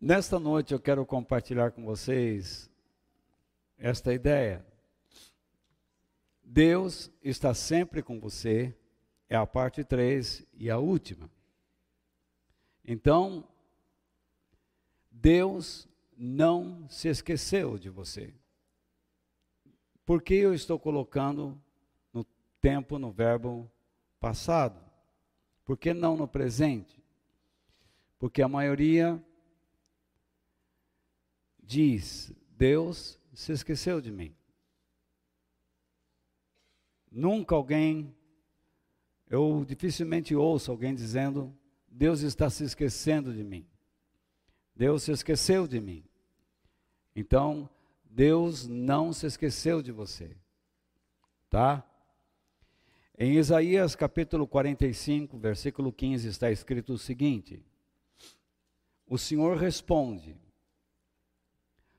Nesta noite eu quero compartilhar com vocês esta ideia. Deus está sempre com você, é a parte 3 e a última. Então, Deus não se esqueceu de você. Por que eu estou colocando no tempo, no verbo passado? Por que não no presente? Porque a maioria diz: Deus se esqueceu de mim. Nunca alguém, eu dificilmente ouço alguém dizendo: Deus está se esquecendo de mim. Deus se esqueceu de mim. Então, Deus não se esqueceu de você. Tá? Em Isaías capítulo 45, versículo 15, está escrito o seguinte: O Senhor responde: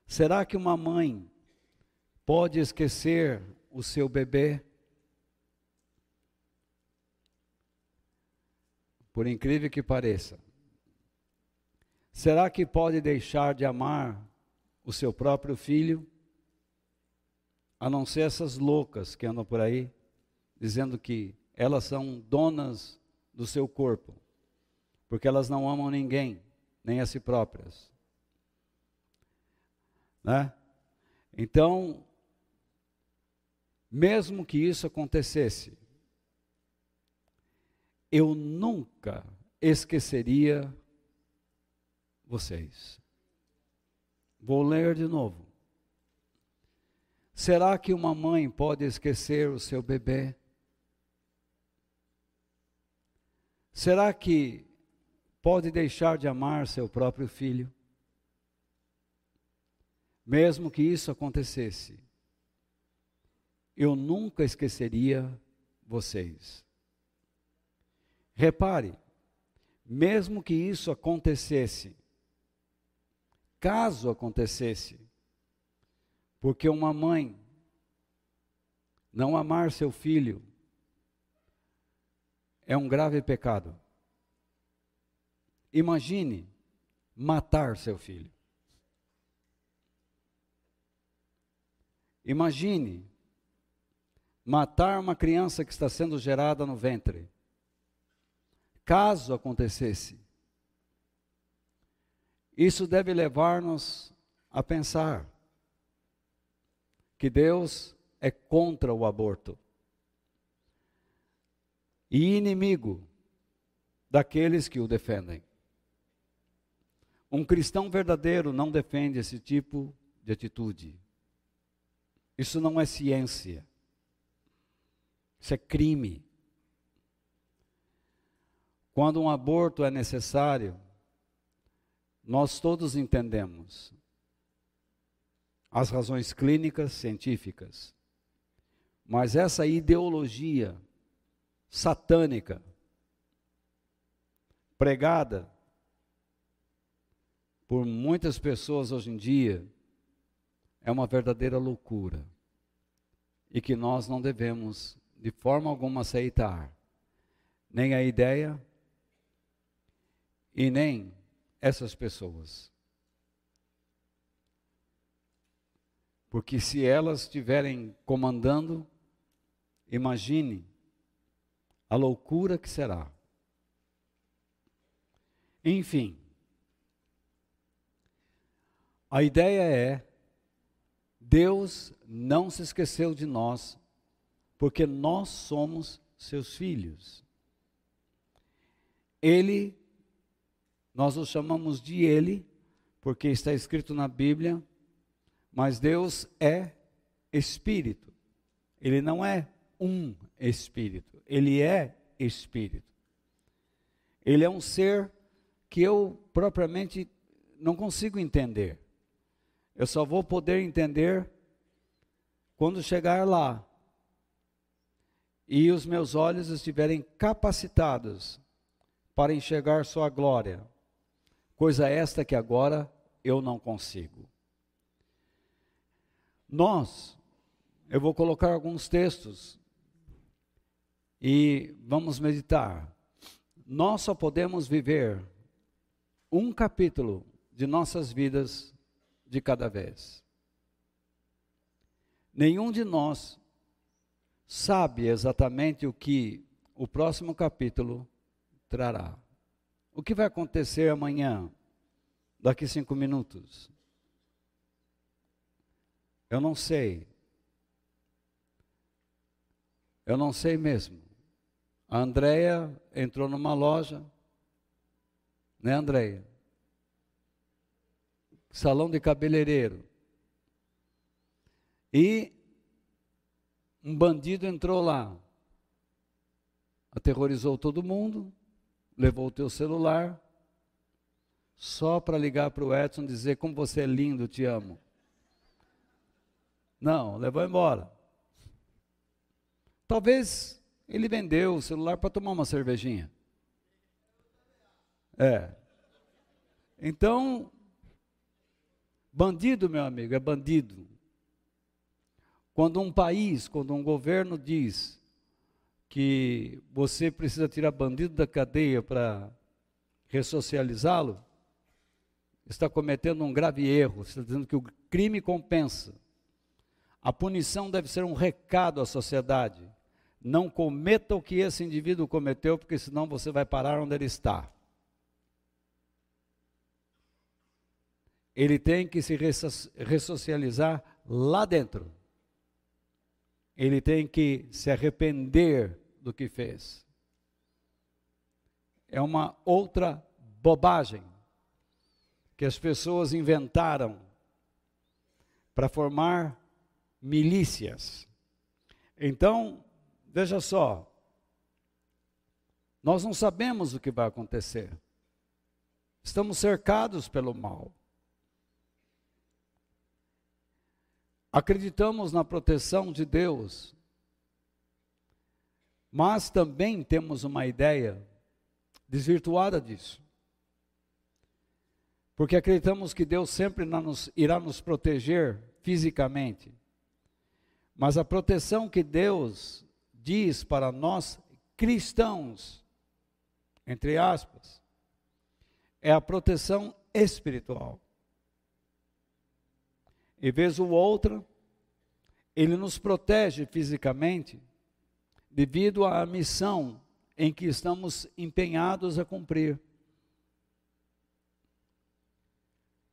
Será que uma mãe pode esquecer o seu bebê? Por incrível que pareça. Será que pode deixar de amar o seu próprio filho? A não ser essas loucas que andam por aí, dizendo que elas são donas do seu corpo, porque elas não amam ninguém, nem a si próprias. Né? Então, mesmo que isso acontecesse, eu nunca esqueceria vocês. Vou ler de novo. Será que uma mãe pode esquecer o seu bebê? Será que pode deixar de amar seu próprio filho? Mesmo que isso acontecesse, eu nunca esqueceria vocês. Repare, mesmo que isso acontecesse, caso acontecesse, porque uma mãe não amar seu filho é um grave pecado. Imagine matar seu filho. Imagine matar uma criança que está sendo gerada no ventre. Caso acontecesse, isso deve levar-nos a pensar que Deus é contra o aborto e inimigo daqueles que o defendem. Um cristão verdadeiro não defende esse tipo de atitude. Isso não é ciência. Isso é crime. Quando um aborto é necessário, nós todos entendemos as razões clínicas, científicas. Mas essa ideologia satânica, pregada por muitas pessoas hoje em dia, é uma verdadeira loucura e que nós não devemos de forma alguma aceitar nem a ideia e nem essas pessoas. Porque se elas estiverem comandando, imagine a loucura que será. Enfim, a ideia é Deus não se esqueceu de nós, porque nós somos seus filhos. Ele, nós o chamamos de Ele, porque está escrito na Bíblia, mas Deus é Espírito. Ele não é um Espírito, Ele é Espírito. Ele é um ser que eu propriamente não consigo entender. Eu só vou poder entender quando chegar lá e os meus olhos estiverem capacitados para enxergar Sua glória, coisa esta que agora eu não consigo. Nós, eu vou colocar alguns textos e vamos meditar. Nós só podemos viver um capítulo de nossas vidas de cada vez. Nenhum de nós sabe exatamente o que o próximo capítulo trará. O que vai acontecer amanhã, daqui cinco minutos? Eu não sei. Eu não sei mesmo. A Andrea entrou numa loja, né, Andrea? Salão de cabeleireiro. E um bandido entrou lá, aterrorizou todo mundo, levou o teu celular, só para ligar para o Edson dizer como você é lindo, te amo. Não, levou embora. Talvez ele vendeu o celular para tomar uma cervejinha. É. Então, bandido, meu amigo, é bandido. Quando um país, quando um governo diz que você precisa tirar bandido da cadeia para ressocializá-lo, está cometendo um grave erro, está dizendo que o crime compensa. A punição deve ser um recado à sociedade. Não cometa o que esse indivíduo cometeu, porque senão você vai parar onde ele está. Ele tem que se ressocializar lá dentro ele tem que se arrepender do que fez. É uma outra bobagem que as pessoas inventaram para formar milícias. Então, veja só, nós não sabemos o que vai acontecer. Estamos cercados pelo mal. Acreditamos na proteção de Deus, mas também temos uma ideia desvirtuada disso. Porque acreditamos que Deus sempre nos, irá nos proteger fisicamente. Mas a proteção que Deus diz para nós cristãos, entre aspas, é a proteção espiritual. E vez ou outra, ele nos protege fisicamente devido à missão em que estamos empenhados a cumprir.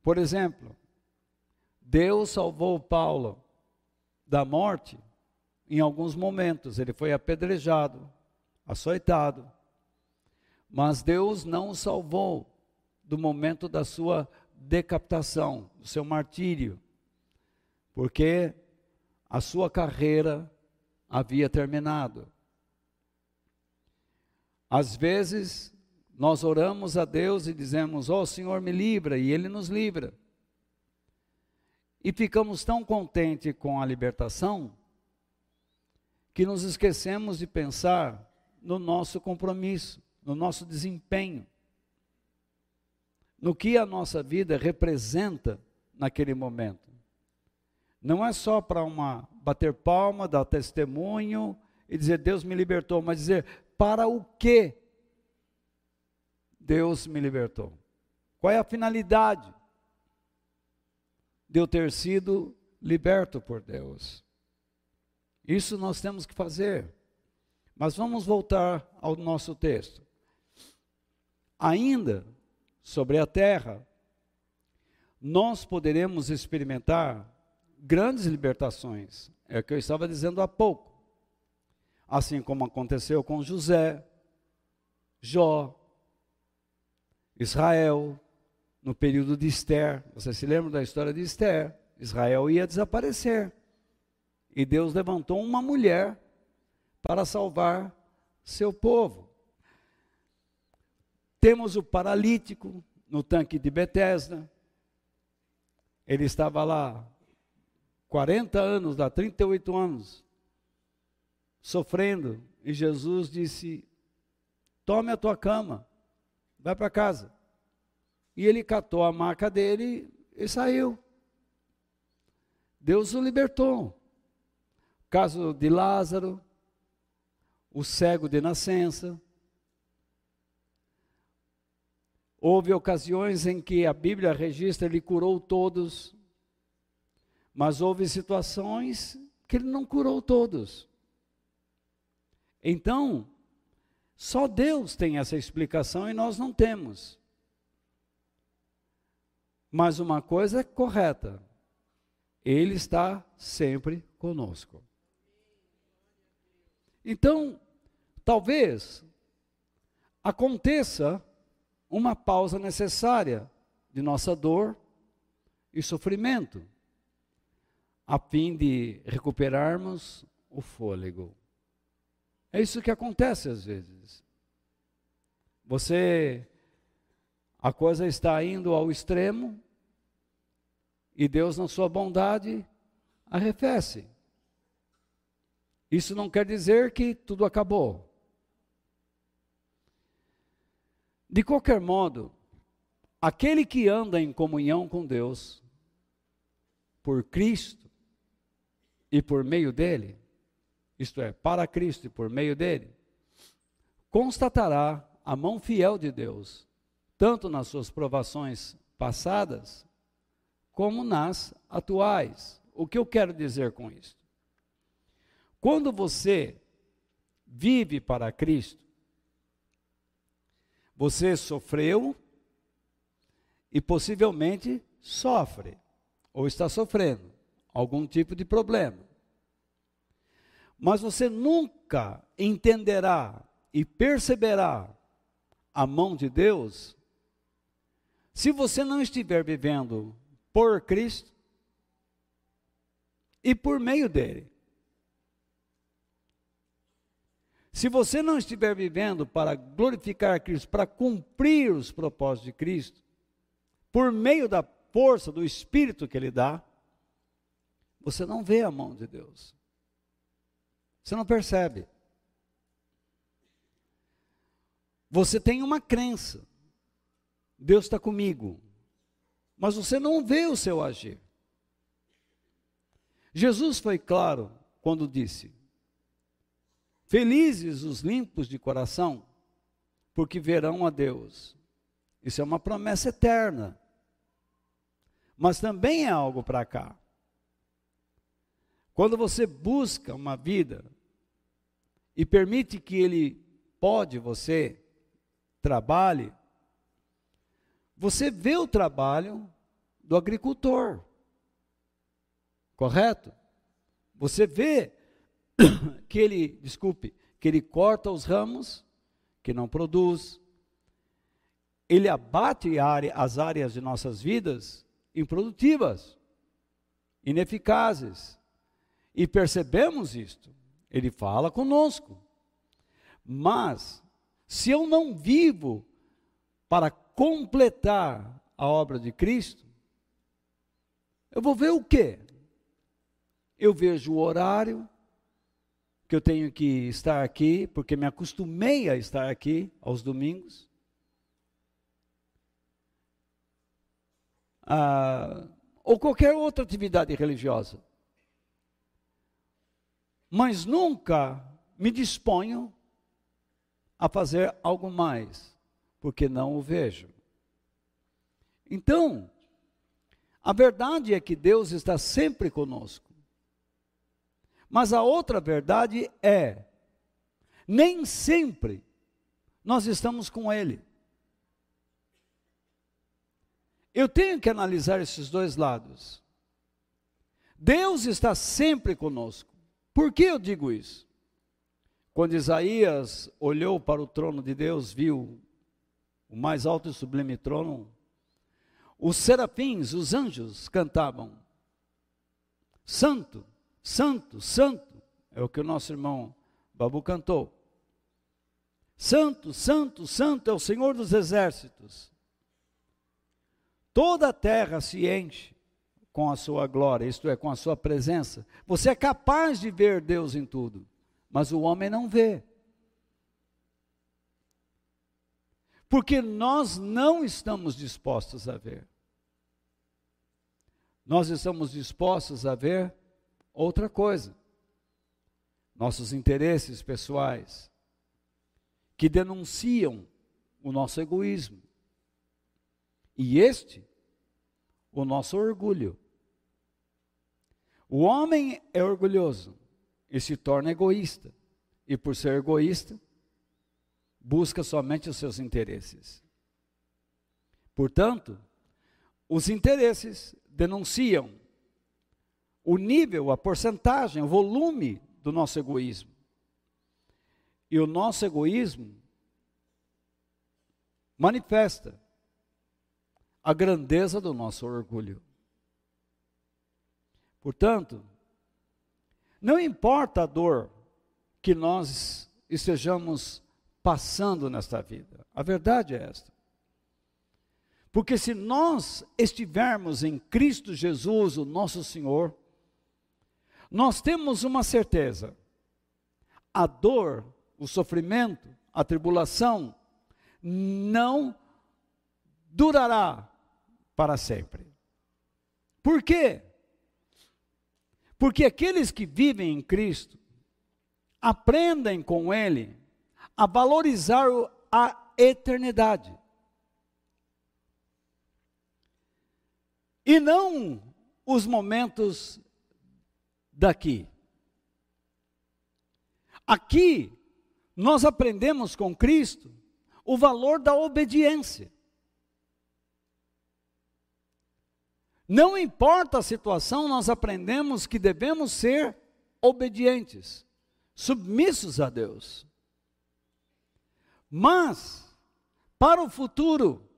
Por exemplo, Deus salvou Paulo da morte em alguns momentos. Ele foi apedrejado, açoitado. Mas Deus não o salvou do momento da sua decapitação, do seu martírio porque a sua carreira havia terminado. Às vezes, nós oramos a Deus e dizemos: Ó oh, Senhor, me livra, e Ele nos livra. E ficamos tão contentes com a libertação que nos esquecemos de pensar no nosso compromisso, no nosso desempenho, no que a nossa vida representa naquele momento. Não é só para uma bater palma, dar testemunho e dizer Deus me libertou, mas dizer para o que Deus me libertou. Qual é a finalidade de eu ter sido liberto por Deus? Isso nós temos que fazer. Mas vamos voltar ao nosso texto. Ainda sobre a terra, nós poderemos experimentar grandes libertações. É o que eu estava dizendo há pouco. Assim como aconteceu com José, Jó, Israel, no período de Esther. Você se lembra da história de Esther? Israel ia desaparecer. E Deus levantou uma mulher para salvar seu povo. Temos o paralítico no tanque de Betesda. Ele estava lá 40 anos, dá 38 anos, sofrendo, e Jesus disse: Tome a tua cama, vai para casa. E ele catou a maca dele e saiu. Deus o libertou. Caso de Lázaro, o cego de nascença, Houve ocasiões em que a Bíblia registra ele curou todos, mas houve situações que ele não curou todos. Então, só Deus tem essa explicação e nós não temos. Mas uma coisa é correta: Ele está sempre conosco. Então, talvez aconteça uma pausa necessária de nossa dor e sofrimento, a fim de recuperarmos o fôlego. É isso que acontece às vezes. Você, a coisa está indo ao extremo, e Deus, na sua bondade, arrefece. Isso não quer dizer que tudo acabou. De qualquer modo, aquele que anda em comunhão com Deus, por Cristo e por meio dele, isto é, para Cristo e por meio dele, constatará a mão fiel de Deus, tanto nas suas provações passadas, como nas atuais. O que eu quero dizer com isso? Quando você vive para Cristo, você sofreu e possivelmente sofre ou está sofrendo algum tipo de problema. Mas você nunca entenderá e perceberá a mão de Deus se você não estiver vivendo por Cristo e por meio dele. Se você não estiver vivendo para glorificar Cristo, para cumprir os propósitos de Cristo, por meio da força do Espírito que Ele dá, você não vê a mão de Deus. Você não percebe. Você tem uma crença. Deus está comigo. Mas você não vê o seu agir. Jesus foi claro quando disse: Felizes os limpos de coração, porque verão a Deus. Isso é uma promessa eterna. Mas também é algo para cá. Quando você busca uma vida e permite que ele pode você trabalhe, você vê o trabalho do agricultor. Correto? Você vê que ele, desculpe, que ele corta os ramos que não produz, ele abate as áreas de nossas vidas improdutivas, ineficazes. E percebemos isto. Ele fala conosco. Mas, se eu não vivo para completar a obra de Cristo, eu vou ver o quê? Eu vejo o horário, que eu tenho que estar aqui, porque me acostumei a estar aqui aos domingos. Ah, ou qualquer outra atividade religiosa. Mas nunca me disponho a fazer algo mais, porque não o vejo. Então, a verdade é que Deus está sempre conosco. Mas a outra verdade é: nem sempre nós estamos com Ele. Eu tenho que analisar esses dois lados. Deus está sempre conosco. Por que eu digo isso? Quando Isaías olhou para o trono de Deus, viu o mais alto e sublime trono, os serafins, os anjos cantavam: Santo, Santo, santo, é o que o nosso irmão Babu cantou. Santo, santo, santo é o Senhor dos exércitos. Toda a terra se enche com a sua glória, isto é, com a sua presença. Você é capaz de ver Deus em tudo, mas o homem não vê. Porque nós não estamos dispostos a ver. Nós estamos dispostos a ver outra coisa. Nossos interesses pessoais, que denunciam o nosso egoísmo, E este, o nosso orgulho. O homem é orgulhoso e se torna egoísta. E por ser egoísta, busca somente os seus interesses. Portanto, os interesses denunciam o nível, a porcentagem, o volume do nosso egoísmo. E o nosso egoísmo manifesta a grandeza do nosso orgulho. Portanto, não importa a dor que nós estejamos passando nesta vida, a verdade é esta. Porque se nós estivermos em Cristo Jesus, o nosso Senhor, nós temos uma certeza: a dor, o sofrimento, a tribulação não durará para sempre. Por quê? Porque aqueles que vivem em Cristo aprendem com Ele a valorizar a eternidade. E não os momentos daqui. Aqui, nós aprendemos com Cristo o valor da obediência. Não importa a situação, nós aprendemos que devemos ser obedientes, submissos a Deus. Mas, para o futuro,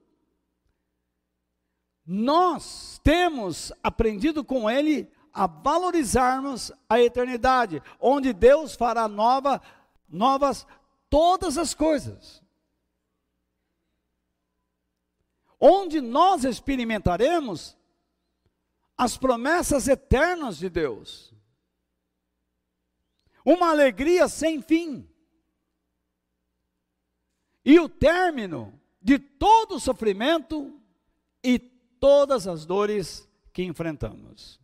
nós temos aprendido com Ele a valorizarmos a eternidade, onde Deus fará nova, novas todas as coisas. Onde nós experimentaremos as promessas eternas de Deus. Uma alegria sem fim. E o término de todo o sofrimento e todas as dores que enfrentamos.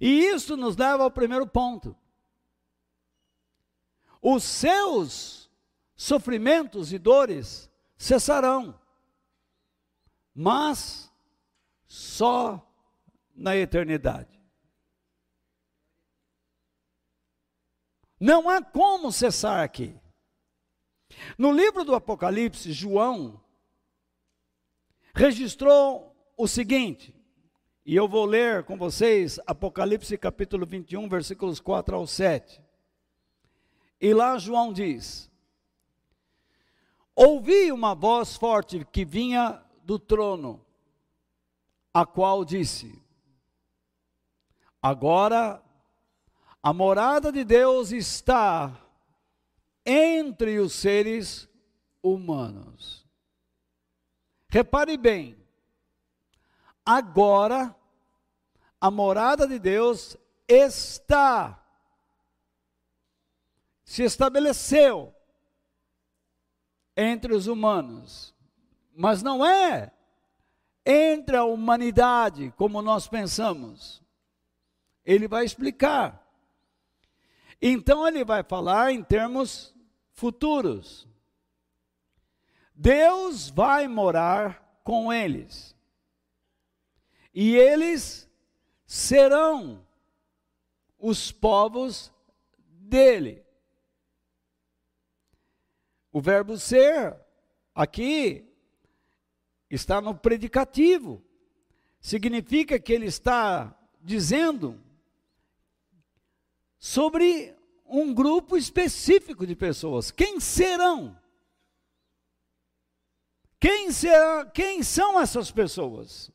E isso nos leva ao primeiro ponto. Os seus sofrimentos e dores cessarão, mas só na eternidade. Não há como cessar aqui. No livro do Apocalipse, João registrou o seguinte, e eu vou ler com vocês Apocalipse capítulo 21, versículos 4 ao 7. E lá João diz: Ouvi uma voz forte que vinha do trono, a qual disse: Agora a morada de Deus está entre os seres humanos. Repare bem, agora a morada de Deus está, se estabeleceu entre os humanos, mas não é entre a humanidade como nós pensamos ele vai explicar. Então ele vai falar em termos futuros. Deus vai morar com eles. E eles serão os povos dele. O verbo ser aqui está no predicativo. Significa que ele está dizendo sobre um grupo específico de pessoas. Quem serão? Quem, será, quem são essas pessoas?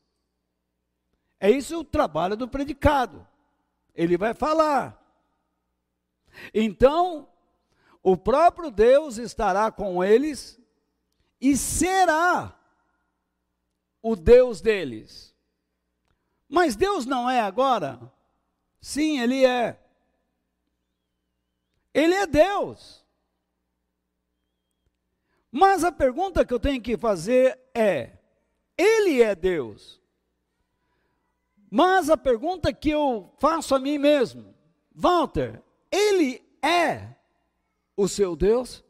É isso o trabalho do predicado. Ele vai falar. Então, o próprio Deus estará com eles e será o Deus deles. Mas Deus não é agora? Sim, Ele é. Ele é Deus. Mas a pergunta que eu tenho que fazer é: Ele é Deus? Mas a pergunta que eu faço a mim mesmo, Walter, Ele é o seu Deus?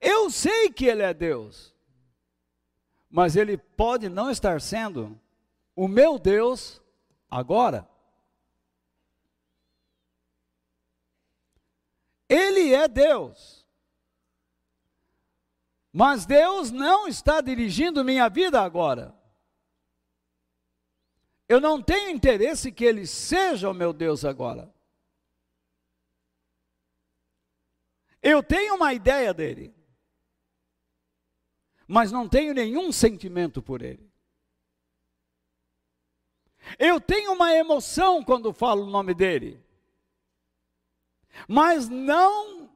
Eu sei que Ele é Deus, mas Ele pode não estar sendo o meu Deus agora. Ele é Deus. Mas Deus não está dirigindo minha vida agora. Eu não tenho interesse que Ele seja o meu Deus agora. Eu tenho uma ideia dele, mas não tenho nenhum sentimento por ele. Eu tenho uma emoção quando falo o nome dele, mas não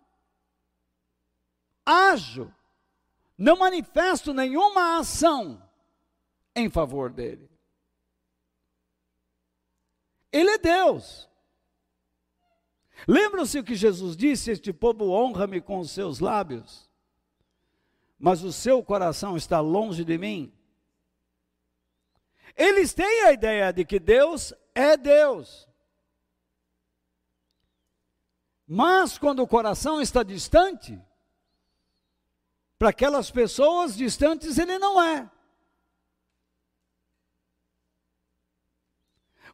ajo, não manifesto nenhuma ação em favor dele. Ele é Deus. Lembram-se o que Jesus disse: Este povo honra-me com os seus lábios, mas o seu coração está longe de mim. Eles têm a ideia de que Deus é Deus. Mas quando o coração está distante, para aquelas pessoas distantes ele não é.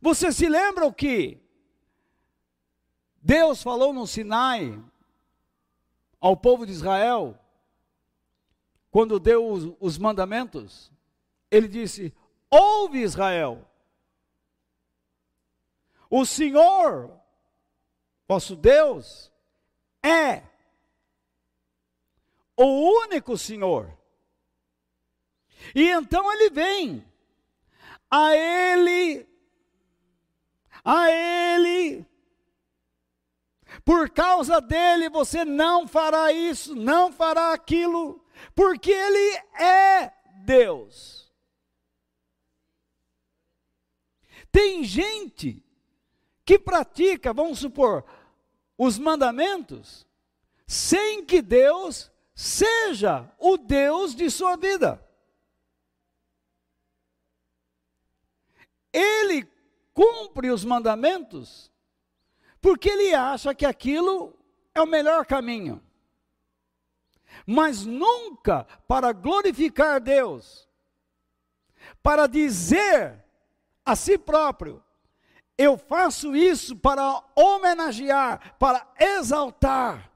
Você se lembra o que Deus falou no Sinai ao povo de Israel, quando deu os, os mandamentos? Ele disse: Ouve Israel, o Senhor Vosso Deus é o único Senhor. E então ele vem, a ele, a ele, por causa dele você não fará isso, não fará aquilo, porque ele é Deus. Tem gente que pratica, vamos supor, os mandamentos, sem que Deus seja o Deus de sua vida. Ele cumpre os mandamentos porque ele acha que aquilo é o melhor caminho. Mas nunca para glorificar Deus, para dizer a si próprio: eu faço isso para homenagear, para exaltar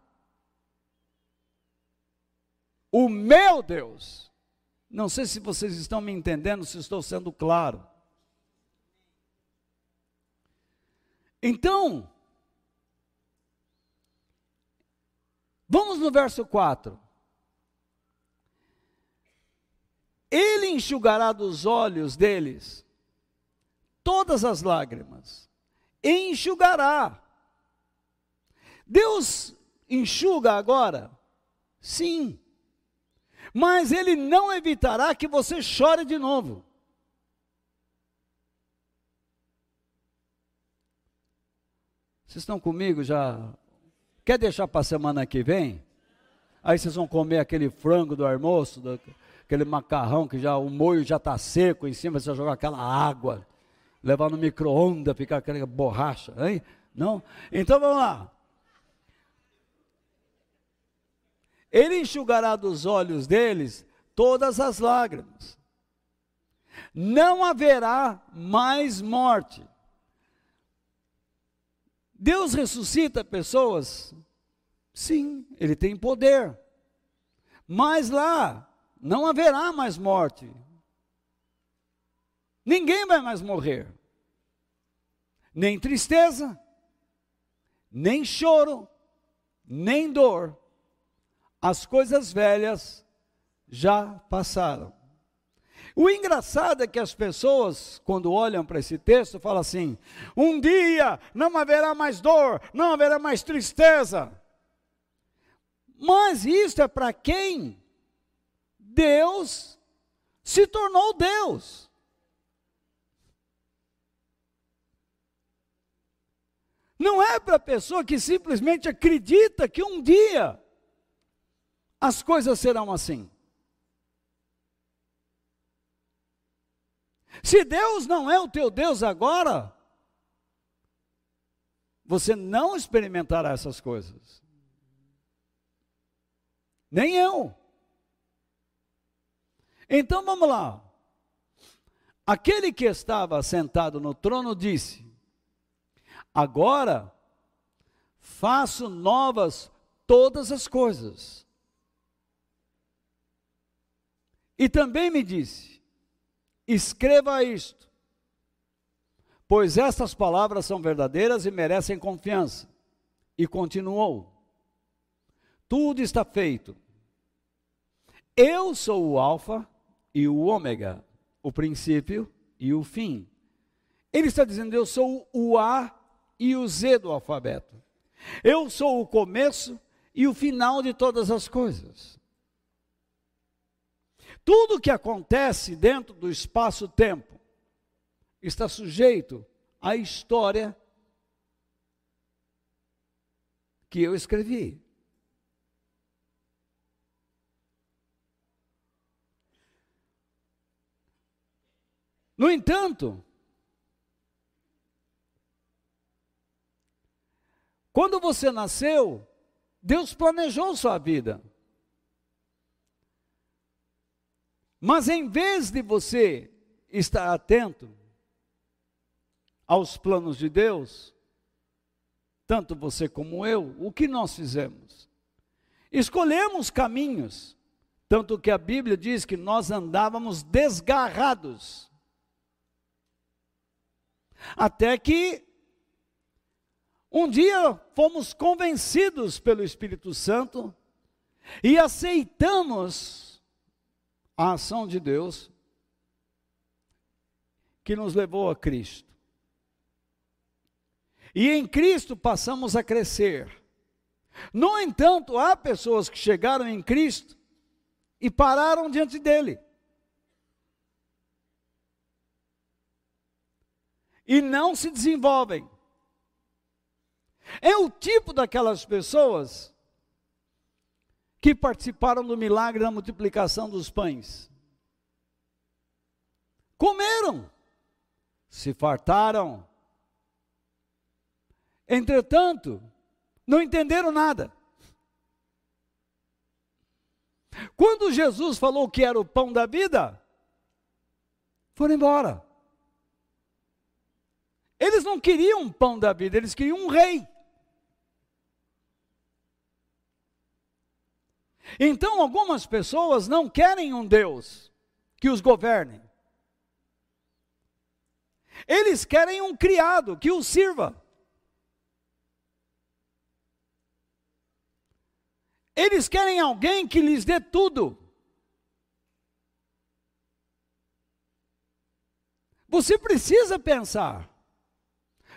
o meu Deus. Não sei se vocês estão me entendendo, se estou sendo claro. Então, vamos no verso 4. Ele enxugará dos olhos deles todas as lágrimas, enxugará. Deus enxuga agora? Sim. Mas Ele não evitará que você chore de novo. Vocês estão comigo já? Quer deixar para a semana que vem? Aí vocês vão comer aquele frango do almoço, do, aquele macarrão que já o molho já está seco em cima, você jogar aquela água levar no micro-ondas, ficar aquela borracha, hein? Não? Então vamos lá. Ele enxugará dos olhos deles todas as lágrimas. Não haverá mais morte. Deus ressuscita pessoas? Sim, ele tem poder. Mas lá não haverá mais morte. Ninguém vai mais morrer. Nem tristeza, nem choro, nem dor. As coisas velhas já passaram. O engraçado é que as pessoas, quando olham para esse texto, falam assim: um dia não haverá mais dor, não haverá mais tristeza. Mas isso é para quem Deus se tornou Deus. Não é para a pessoa que simplesmente acredita que um dia as coisas serão assim. Se Deus não é o teu Deus agora, você não experimentará essas coisas. Nem eu. Então vamos lá. Aquele que estava sentado no trono disse: Agora faço novas todas as coisas. E também me disse: Escreva isto, pois estas palavras são verdadeiras e merecem confiança. E continuou: Tudo está feito. Eu sou o Alfa e o Ômega, o princípio e o fim. Ele está dizendo: Eu sou o A e o Z do alfabeto. Eu sou o começo e o final de todas as coisas. Tudo que acontece dentro do espaço-tempo está sujeito à história que eu escrevi. No entanto, quando você nasceu, Deus planejou sua vida. Mas em vez de você estar atento aos planos de Deus, tanto você como eu, o que nós fizemos? Escolhemos caminhos, tanto que a Bíblia diz que nós andávamos desgarrados. Até que um dia fomos convencidos pelo Espírito Santo e aceitamos a ação de Deus que nos levou a Cristo. E em Cristo passamos a crescer. No entanto, há pessoas que chegaram em Cristo e pararam diante dele. E não se desenvolvem. É o tipo daquelas pessoas que participaram do milagre da multiplicação dos pães. Comeram, se fartaram. Entretanto, não entenderam nada. Quando Jesus falou que era o pão da vida, foram embora. Eles não queriam um pão da vida, eles queriam um rei. Então, algumas pessoas não querem um Deus que os governe. Eles querem um criado que os sirva. Eles querem alguém que lhes dê tudo. Você precisa pensar,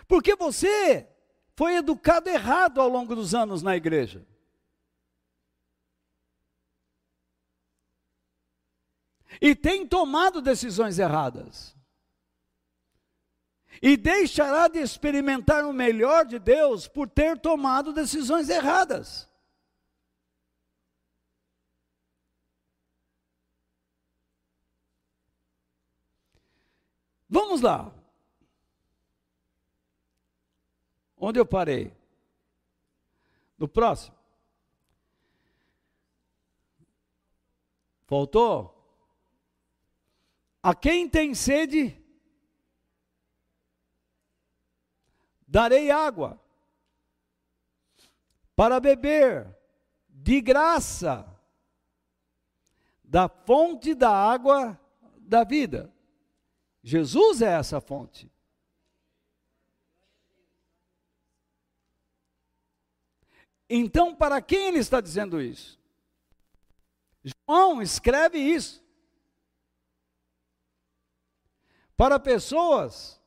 porque você foi educado errado ao longo dos anos na igreja. E tem tomado decisões erradas. E deixará de experimentar o melhor de Deus por ter tomado decisões erradas. Vamos lá. Onde eu parei? No próximo. Faltou? A quem tem sede, darei água para beber de graça da fonte da água da vida. Jesus é essa fonte. Então, para quem ele está dizendo isso? João escreve isso. Para pessoas,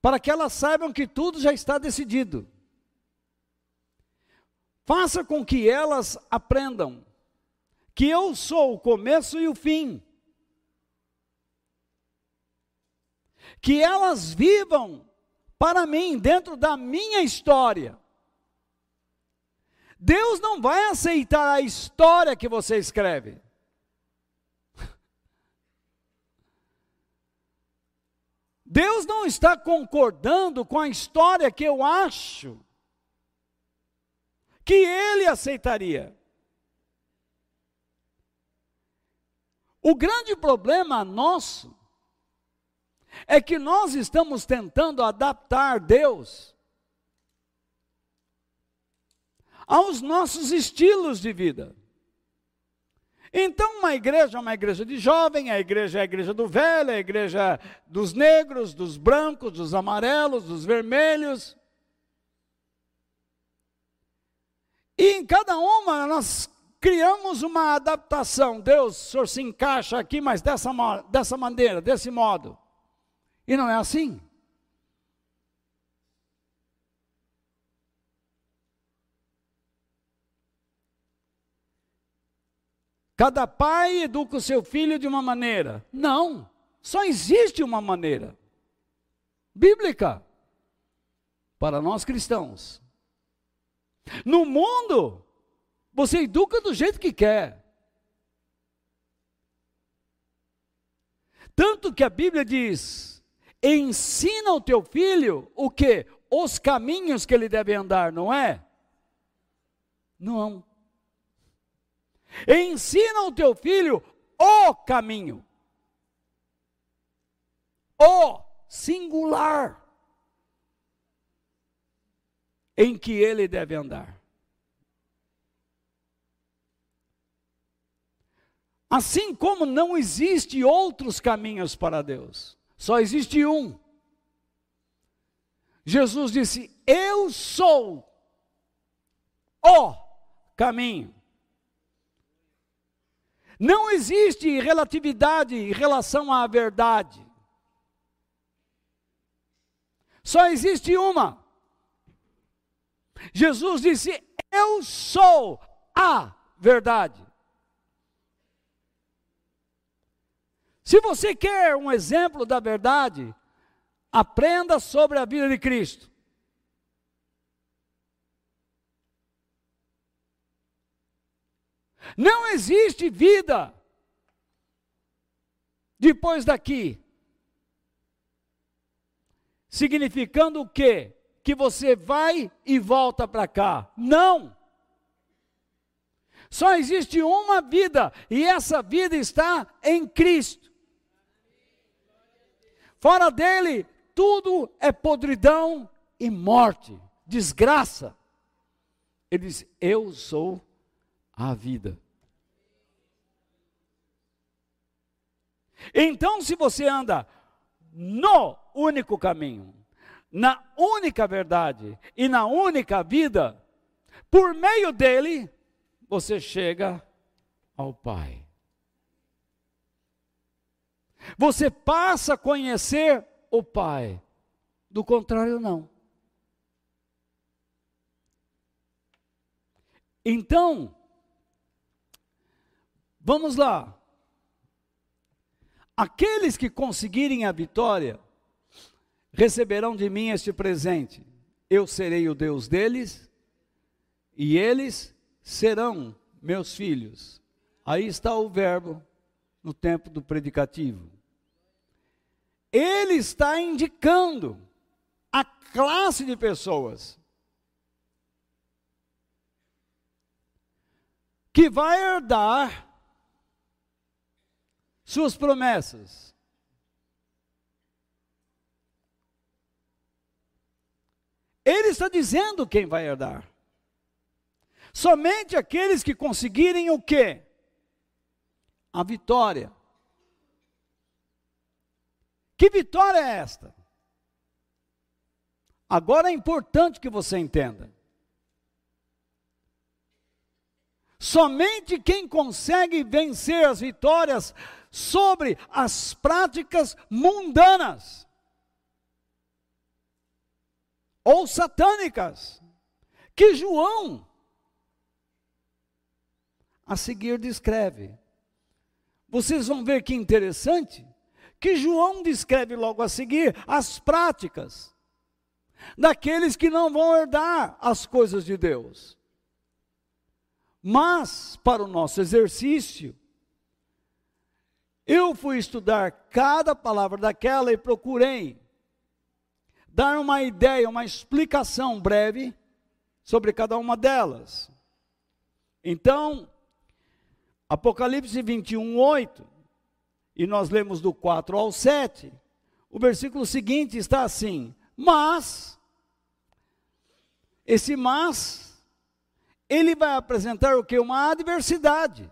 para que elas saibam que tudo já está decidido. Faça com que elas aprendam que eu sou o começo e o fim. Que elas vivam para mim, dentro da minha história. Deus não vai aceitar a história que você escreve. Deus não está concordando com a história que eu acho que ele aceitaria. O grande problema nosso é que nós estamos tentando adaptar Deus aos nossos estilos de vida. Então, uma igreja é uma igreja de jovem, a igreja é a igreja do velho, a igreja dos negros, dos brancos, dos amarelos, dos vermelhos. E em cada uma nós criamos uma adaptação. Deus, o senhor se encaixa aqui, mas dessa, dessa maneira, desse modo. E não é assim. Cada pai educa o seu filho de uma maneira. Não, só existe uma maneira bíblica para nós cristãos. No mundo, você educa do jeito que quer. Tanto que a Bíblia diz: ensina o teu filho o que? Os caminhos que ele deve andar, não é? Não. Ensina o teu filho o caminho. O singular em que ele deve andar. Assim como não existe outros caminhos para Deus, só existe um. Jesus disse: Eu sou o caminho. Não existe relatividade em relação à verdade. Só existe uma. Jesus disse: Eu sou a verdade. Se você quer um exemplo da verdade, aprenda sobre a vida de Cristo. Não existe vida depois daqui. Significando o quê? Que você vai e volta para cá. Não! Só existe uma vida, e essa vida está em Cristo. Fora dele, tudo é podridão e morte, desgraça. Ele diz: Eu sou a vida. Então, se você anda no único caminho, na única verdade e na única vida, por meio dele, você chega ao Pai. Você passa a conhecer o Pai. Do contrário, não. Então, vamos lá. Aqueles que conseguirem a vitória receberão de mim este presente. Eu serei o Deus deles e eles serão meus filhos. Aí está o verbo no tempo do predicativo. Ele está indicando a classe de pessoas que vai herdar suas promessas. Ele está dizendo quem vai herdar. Somente aqueles que conseguirem o quê? a vitória. Que vitória é esta? Agora é importante que você entenda. Somente quem consegue vencer as vitórias sobre as práticas mundanas ou satânicas, que João a seguir descreve. Vocês vão ver que interessante que João descreve logo a seguir as práticas daqueles que não vão herdar as coisas de Deus. Mas, para o nosso exercício, eu fui estudar cada palavra daquela e procurei dar uma ideia, uma explicação breve sobre cada uma delas. Então, Apocalipse 21, 8, e nós lemos do 4 ao 7, o versículo seguinte está assim: Mas, esse mas, ele vai apresentar o que? Uma adversidade.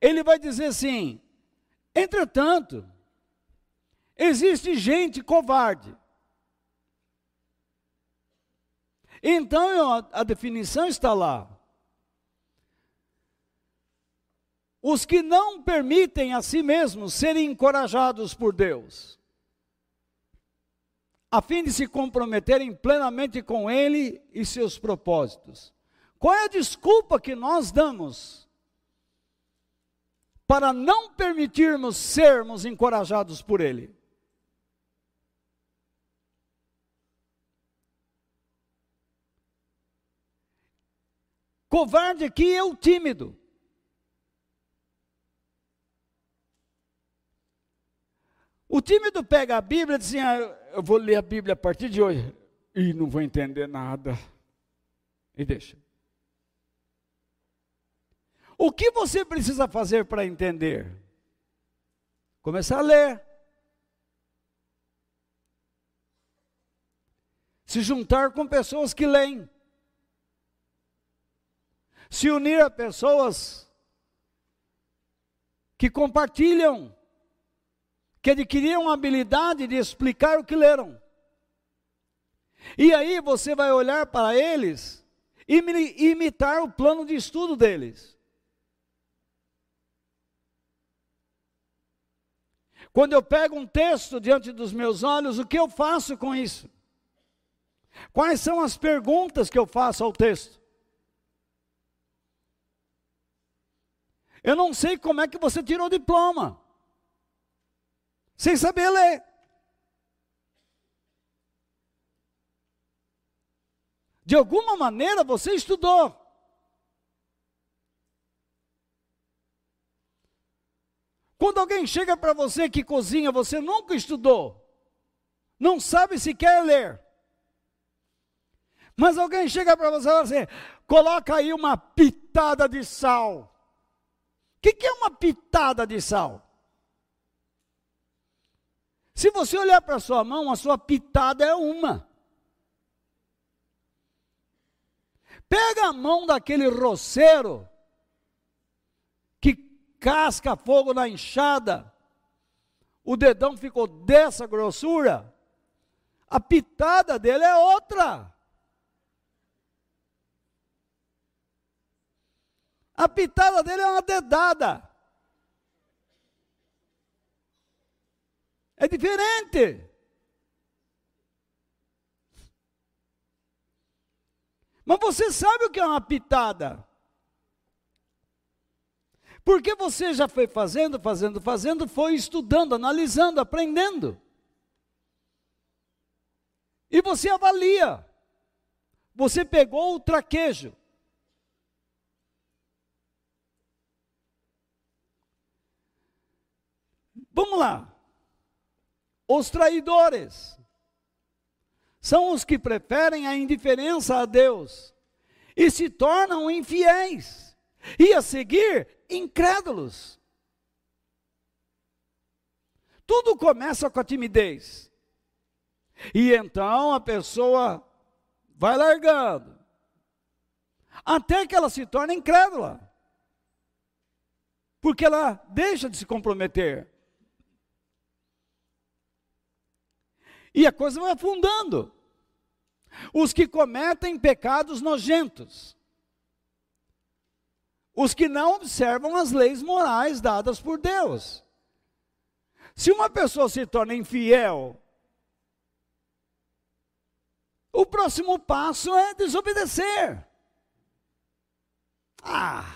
Ele vai dizer assim: entretanto, existe gente covarde. Então a definição está lá. Os que não permitem a si mesmos serem encorajados por Deus, a fim de se comprometerem plenamente com Ele e seus propósitos. Qual é a desculpa que nós damos para não permitirmos sermos encorajados por Ele? Covarde aqui é o tímido. O tímido pega a Bíblia e diz assim: ah, eu vou ler a Bíblia a partir de hoje. E não vou entender nada. E deixa. O que você precisa fazer para entender? Começar a ler. Se juntar com pessoas que leem se unir a pessoas que compartilham, que adquiriram a habilidade de explicar o que leram. E aí você vai olhar para eles e imitar o plano de estudo deles. Quando eu pego um texto diante dos meus olhos, o que eu faço com isso? Quais são as perguntas que eu faço ao texto? Eu não sei como é que você tirou o diploma. Sem saber ler. De alguma maneira você estudou. Quando alguém chega para você que cozinha, você nunca estudou, não sabe se quer ler. Mas alguém chega para você e fala assim: coloca aí uma pitada de sal. O que, que é uma pitada de sal? Se você olhar para a sua mão, a sua pitada é uma. Pega a mão daquele roceiro casca fogo na enxada, o dedão ficou dessa grossura, a pitada dele é outra. A pitada dele é uma dedada. É diferente. Mas você sabe o que é uma pitada? Porque você já foi fazendo, fazendo, fazendo, foi estudando, analisando, aprendendo. E você avalia. Você pegou o traquejo. Vamos lá. Os traidores são os que preferem a indiferença a Deus e se tornam infiéis, e a seguir, incrédulos. Tudo começa com a timidez. E então a pessoa vai largando, até que ela se torna incrédula, porque ela deixa de se comprometer. E a coisa vai afundando. Os que cometem pecados nojentos. Os que não observam as leis morais dadas por Deus. Se uma pessoa se torna infiel, o próximo passo é desobedecer. Ah!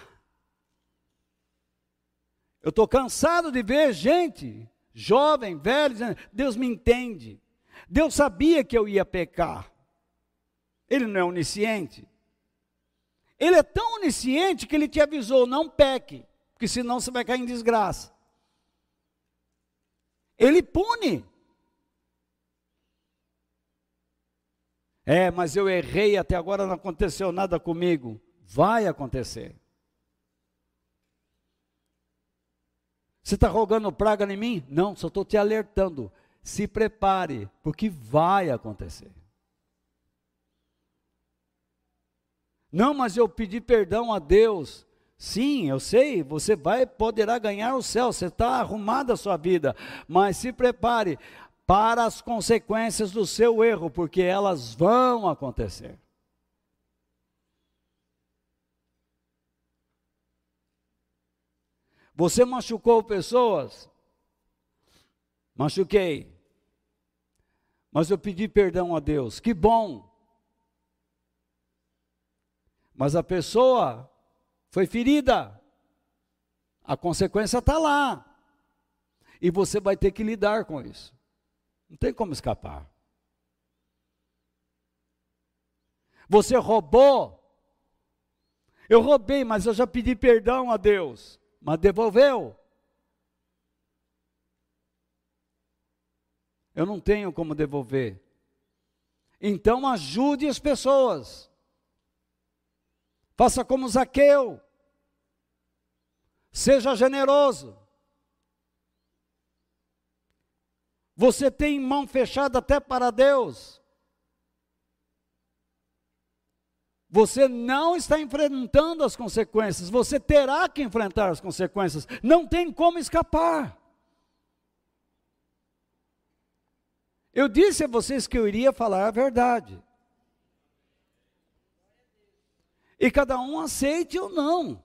Eu estou cansado de ver gente, jovem, velho, dizendo: Deus me entende. Deus sabia que eu ia pecar. Ele não é onisciente. Ele é tão onisciente que ele te avisou: não peque, porque senão você vai cair em desgraça. Ele pune. É, mas eu errei, até agora não aconteceu nada comigo. Vai acontecer. Você está rogando praga em mim? Não, só estou te alertando. Se prepare, porque vai acontecer. Não, mas eu pedi perdão a Deus. Sim, eu sei, você vai poderá ganhar o céu, você está arrumada a sua vida, mas se prepare para as consequências do seu erro, porque elas vão acontecer. Você machucou pessoas? Machuquei. Mas eu pedi perdão a Deus. Que bom. Mas a pessoa foi ferida. A consequência está lá. E você vai ter que lidar com isso. Não tem como escapar. Você roubou. Eu roubei, mas eu já pedi perdão a Deus mas devolveu. Eu não tenho como devolver. Então ajude as pessoas. Faça como Zaqueu. Seja generoso. Você tem mão fechada até para Deus. Você não está enfrentando as consequências, você terá que enfrentar as consequências, não tem como escapar. Eu disse a vocês que eu iria falar a verdade. E cada um aceite ou não.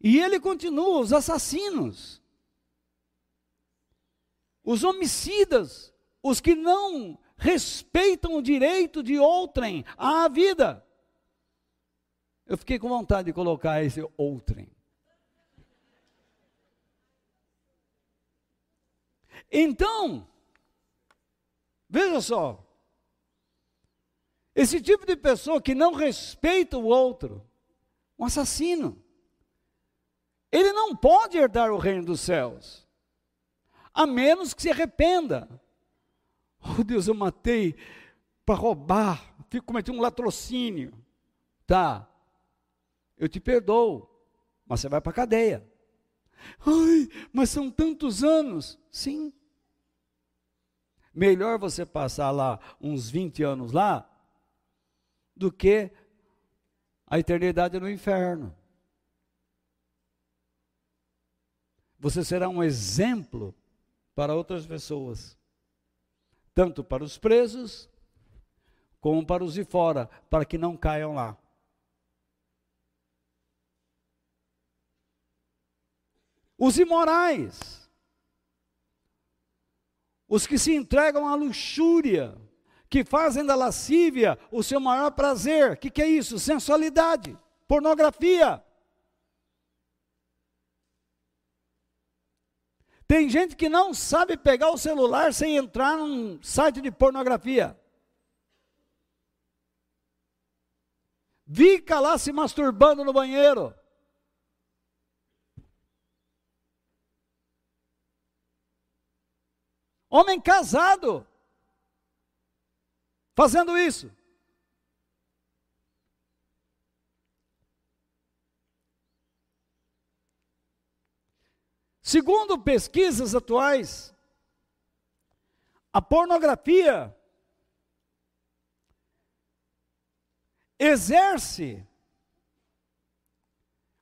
E ele continua, os assassinos os homicidas, os que não respeitam o direito de outrem à vida. Eu fiquei com vontade de colocar esse outrem. Então, veja só, esse tipo de pessoa que não respeita o outro, um assassino, ele não pode herdar o reino dos céus a menos que se arrependa. Oh Deus, eu matei para roubar, cometi um latrocínio. Tá, eu te perdoo, mas você vai para a cadeia. Ai, mas são tantos anos. Sim. Melhor você passar lá uns 20 anos lá do que a eternidade no inferno. Você será um exemplo para outras pessoas, tanto para os presos, como para os de fora, para que não caiam lá. Os imorais, os que se entregam à luxúria, que fazem da lascívia o seu maior prazer. O que, que é isso? Sensualidade, pornografia. Tem gente que não sabe pegar o celular sem entrar num site de pornografia. Fica lá se masturbando no banheiro. Homem casado fazendo isso. Segundo pesquisas atuais, a pornografia exerce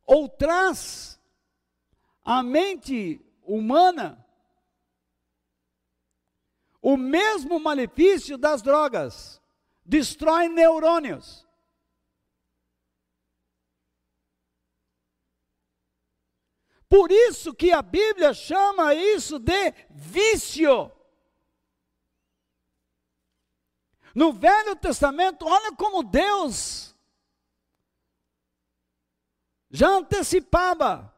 ou traz à mente humana o mesmo malefício das drogas, destrói neurônios. Por isso que a Bíblia chama isso de vício. No Velho Testamento, olha como Deus já antecipava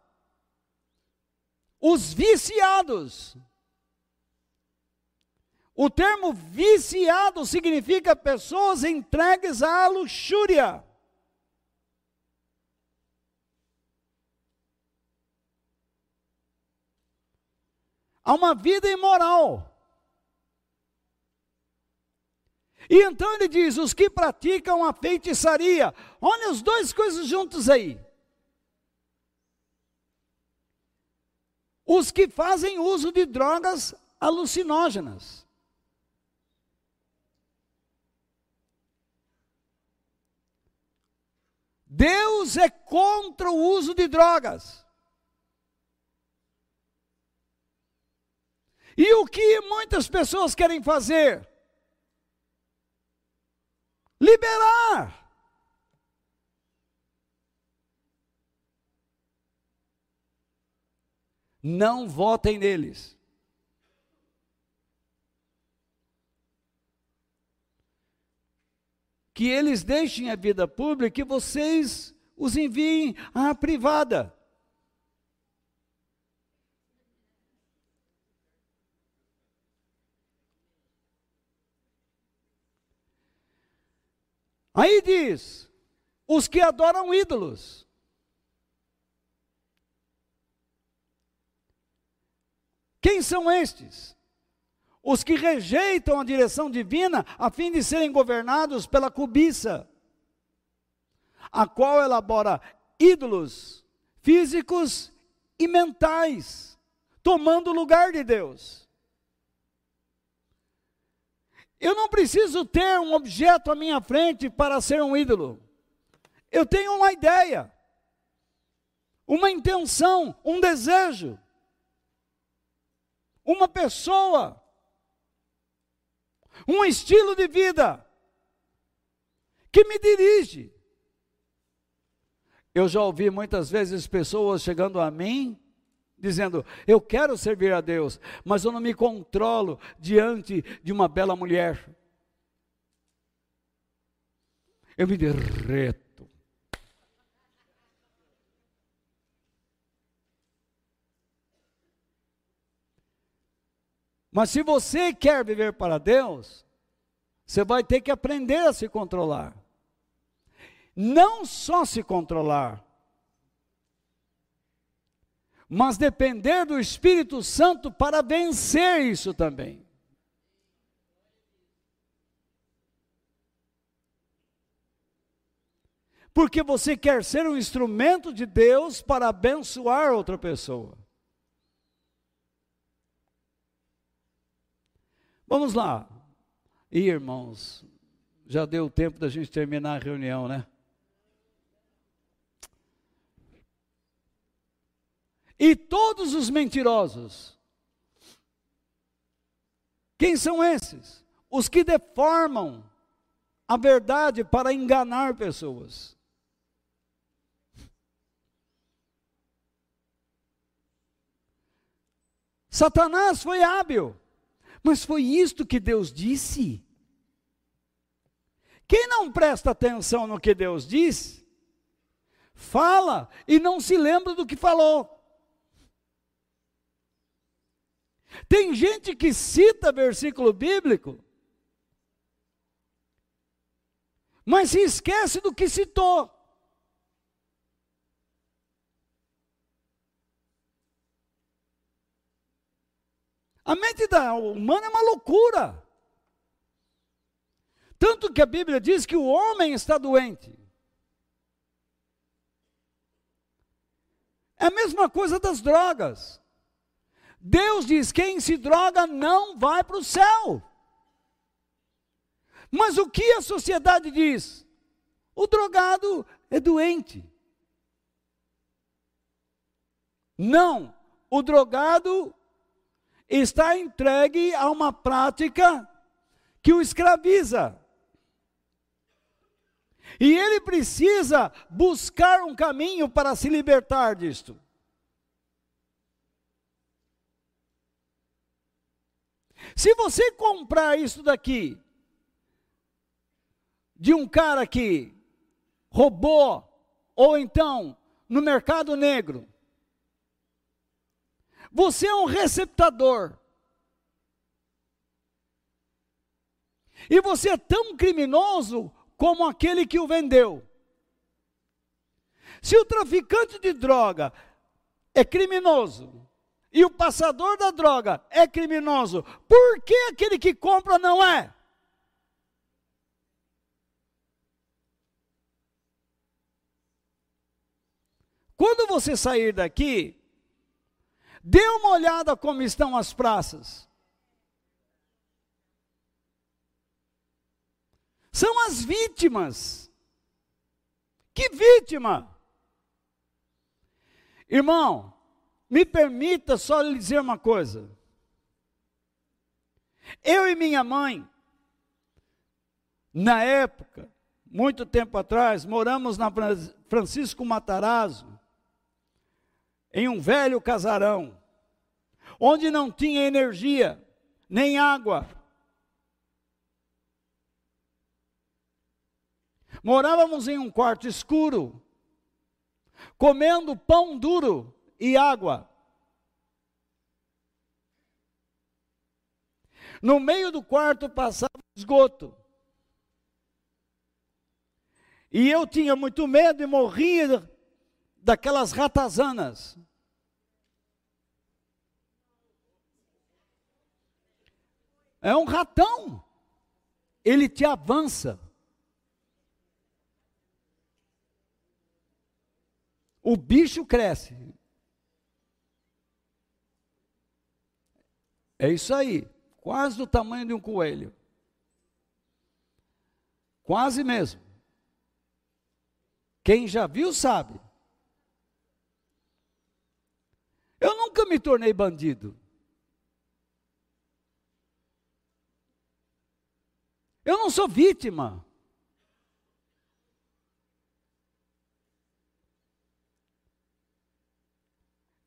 os viciados. O termo viciado significa pessoas entregues à luxúria. a uma vida imoral. E então ele diz: os que praticam a feitiçaria. Olha as duas coisas juntos aí. Os que fazem uso de drogas alucinógenas. Deus é contra o uso de drogas. E o que muitas pessoas querem fazer? Liberar. Não votem neles. Que eles deixem a vida pública e vocês os enviem à privada. Aí diz: os que adoram ídolos. Quem são estes? Os que rejeitam a direção divina a fim de serem governados pela cobiça, a qual elabora ídolos físicos e mentais, tomando o lugar de Deus. Eu não preciso ter um objeto à minha frente para ser um ídolo. Eu tenho uma ideia, uma intenção, um desejo, uma pessoa, um estilo de vida que me dirige. Eu já ouvi muitas vezes pessoas chegando a mim dizendo: Eu quero servir a Deus, mas eu não me controlo diante de uma bela mulher. Eu me derreto. Mas se você quer viver para Deus, você vai ter que aprender a se controlar. Não só se controlar, mas depender do Espírito Santo para vencer isso também. Porque você quer ser um instrumento de Deus para abençoar outra pessoa. Vamos lá. E irmãos, já deu tempo da gente terminar a reunião, né? E todos os mentirosos. Quem são esses? Os que deformam a verdade para enganar pessoas. Satanás foi hábil, mas foi isto que Deus disse. Quem não presta atenção no que Deus diz, fala e não se lembra do que falou. Tem gente que cita versículo bíblico, mas se esquece do que citou. A mente da humana é uma loucura. Tanto que a Bíblia diz que o homem está doente. É a mesma coisa das drogas. Deus diz: quem se droga não vai para o céu. Mas o que a sociedade diz? O drogado é doente. Não, o drogado está entregue a uma prática que o escraviza. E ele precisa buscar um caminho para se libertar disto. Se você comprar isso daqui de um cara que roubou, ou então no mercado negro, você é um receptador. E você é tão criminoso como aquele que o vendeu. Se o traficante de droga é criminoso e o passador da droga é criminoso, por que aquele que compra não é? Quando você sair daqui, dê uma olhada como estão as praças. São as vítimas. Que vítima? Irmão, me permita só lhe dizer uma coisa. Eu e minha mãe, na época, muito tempo atrás, moramos na Francisco Matarazzo, em um velho casarão, onde não tinha energia, nem água. Morávamos em um quarto escuro, comendo pão duro e água. No meio do quarto passava esgoto. E eu tinha muito medo e morria daquelas ratazanas. É um ratão. Ele te avança. O bicho cresce. É isso aí. Quase do tamanho de um coelho. Quase mesmo. Quem já viu sabe. Eu nunca me tornei bandido. Eu não sou vítima.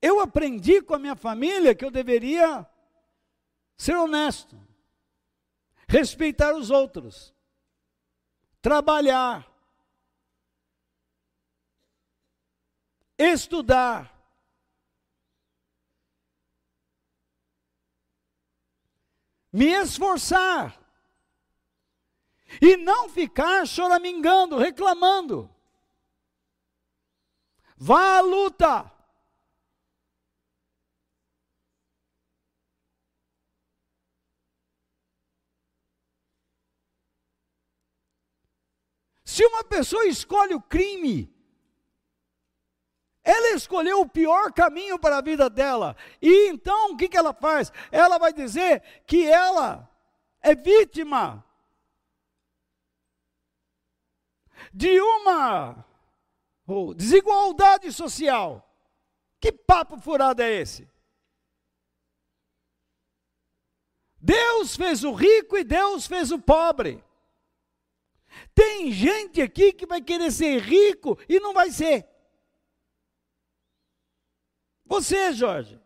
Eu aprendi com a minha família que eu deveria ser honesto, respeitar os outros, trabalhar, estudar. Me esforçar. E não ficar choramingando, reclamando. Vá à luta. Se uma pessoa escolhe o crime, ela escolheu o pior caminho para a vida dela. E então o que, que ela faz? Ela vai dizer que ela é vítima de uma oh, desigualdade social. Que papo furado é esse? Deus fez o rico e Deus fez o pobre. Tem gente aqui que vai querer ser rico e não vai ser. Você, Jorge.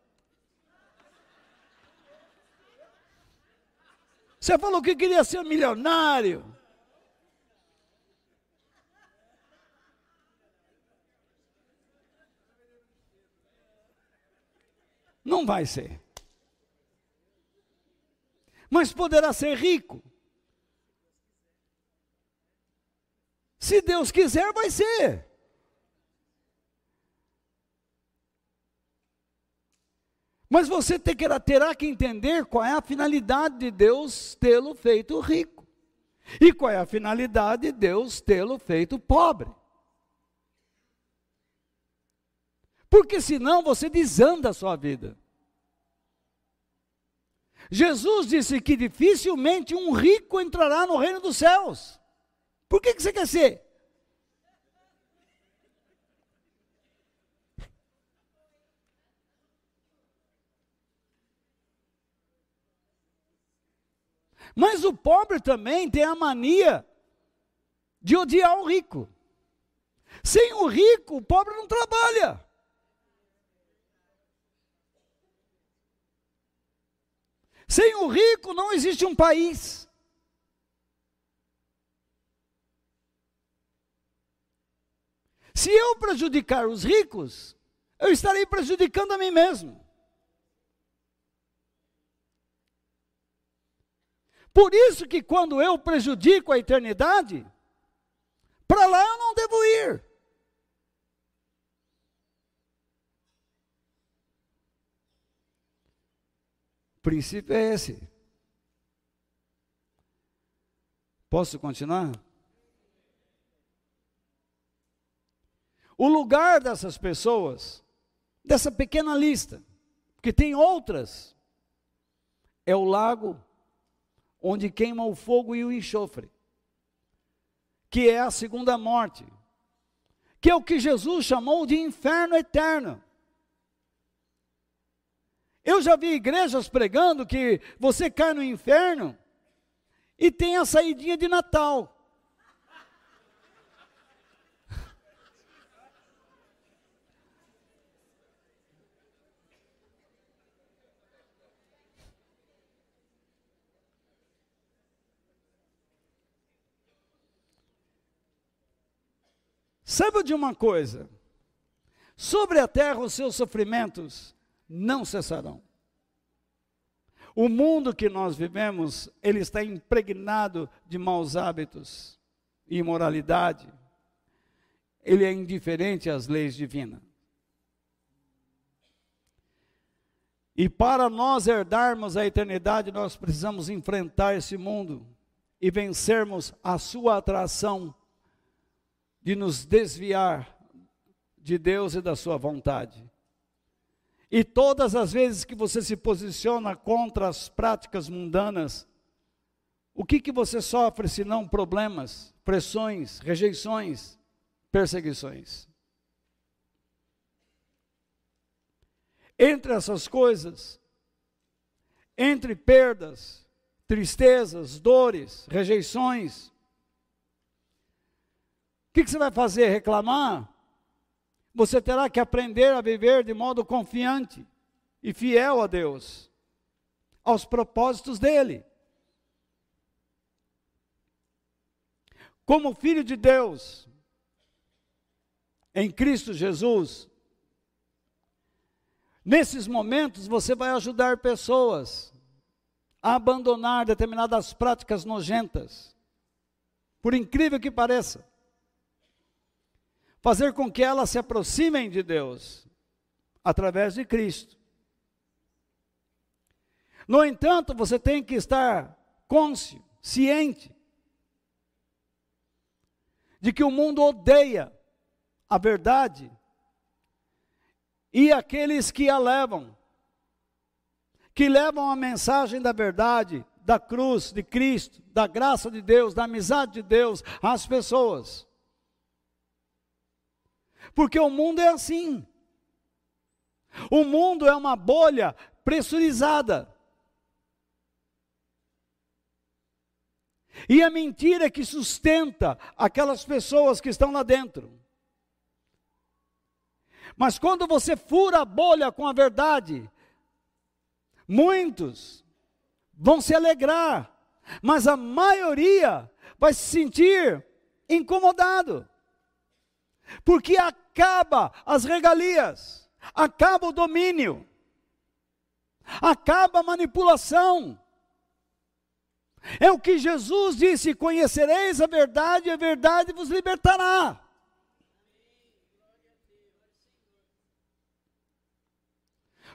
Você falou que queria ser milionário. Não vai ser. Mas poderá ser rico. Se Deus quiser, vai ser. Mas você terá que entender qual é a finalidade de Deus tê-lo feito rico. E qual é a finalidade de Deus tê-lo feito pobre. Porque senão você desanda a sua vida. Jesus disse que dificilmente um rico entrará no reino dos céus. Por que, que você quer ser? Mas o pobre também tem a mania de odiar o rico. Sem o rico, o pobre não trabalha. Sem o rico, não existe um país. Se eu prejudicar os ricos, eu estarei prejudicando a mim mesmo. Por isso que quando eu prejudico a eternidade, para lá eu não devo ir. O princípio é esse. Posso continuar? O lugar dessas pessoas, dessa pequena lista, porque tem outras, é o lago onde queima o fogo e o enxofre, que é a segunda morte, que é o que Jesus chamou de inferno eterno. Eu já vi igrejas pregando que você cai no inferno e tem a saidinha de Natal. Saiba de uma coisa: sobre a terra os seus sofrimentos não cessarão. O mundo que nós vivemos, ele está impregnado de maus hábitos e imoralidade. Ele é indiferente às leis divinas. E para nós herdarmos a eternidade, nós precisamos enfrentar esse mundo e vencermos a sua atração de nos desviar de Deus e da sua vontade. E todas as vezes que você se posiciona contra as práticas mundanas, o que, que você sofre senão problemas, pressões, rejeições, perseguições? Entre essas coisas, entre perdas, tristezas, dores, rejeições, que, que você vai fazer? Reclamar? Você terá que aprender a viver de modo confiante e fiel a Deus, aos propósitos dEle. Como filho de Deus, em Cristo Jesus, nesses momentos você vai ajudar pessoas a abandonar determinadas práticas nojentas, por incrível que pareça fazer com que elas se aproximem de Deus através de Cristo. No entanto, você tem que estar cônscio, ciente de que o mundo odeia a verdade e aqueles que a levam, que levam a mensagem da verdade, da cruz de Cristo, da graça de Deus, da amizade de Deus às pessoas. Porque o mundo é assim. O mundo é uma bolha pressurizada. E a mentira que sustenta aquelas pessoas que estão lá dentro. Mas quando você fura a bolha com a verdade, muitos vão se alegrar, mas a maioria vai se sentir incomodado. Porque acaba as regalias, acaba o domínio, acaba a manipulação. É o que Jesus disse: Conhecereis a verdade, e a verdade vos libertará.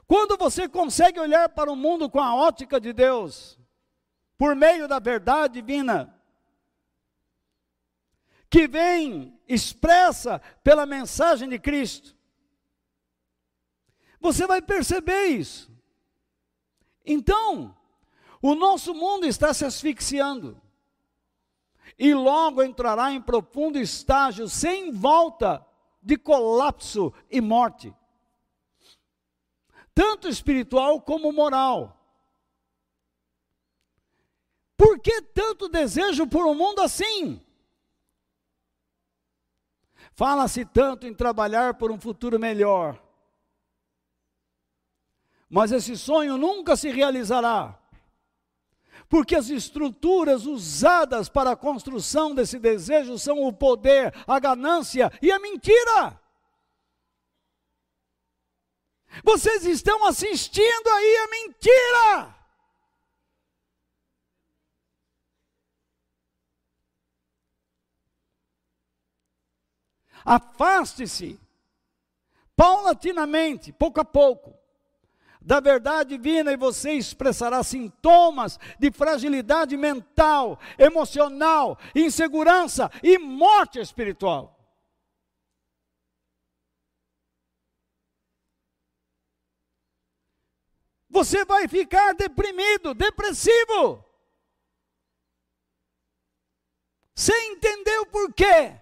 Quando você consegue olhar para o mundo com a ótica de Deus, por meio da verdade divina, que vem expressa pela mensagem de Cristo. Você vai perceber isso. Então, o nosso mundo está se asfixiando. E logo entrará em profundo estágio sem volta de colapso e morte. Tanto espiritual como moral. Por que tanto desejo por um mundo assim? Fala-se tanto em trabalhar por um futuro melhor. Mas esse sonho nunca se realizará. Porque as estruturas usadas para a construção desse desejo são o poder, a ganância e a mentira. Vocês estão assistindo aí a mentira. Afaste-se paulatinamente, pouco a pouco, da verdade divina e você expressará sintomas de fragilidade mental, emocional, insegurança e morte espiritual. Você vai ficar deprimido, depressivo. Sem entender o porquê.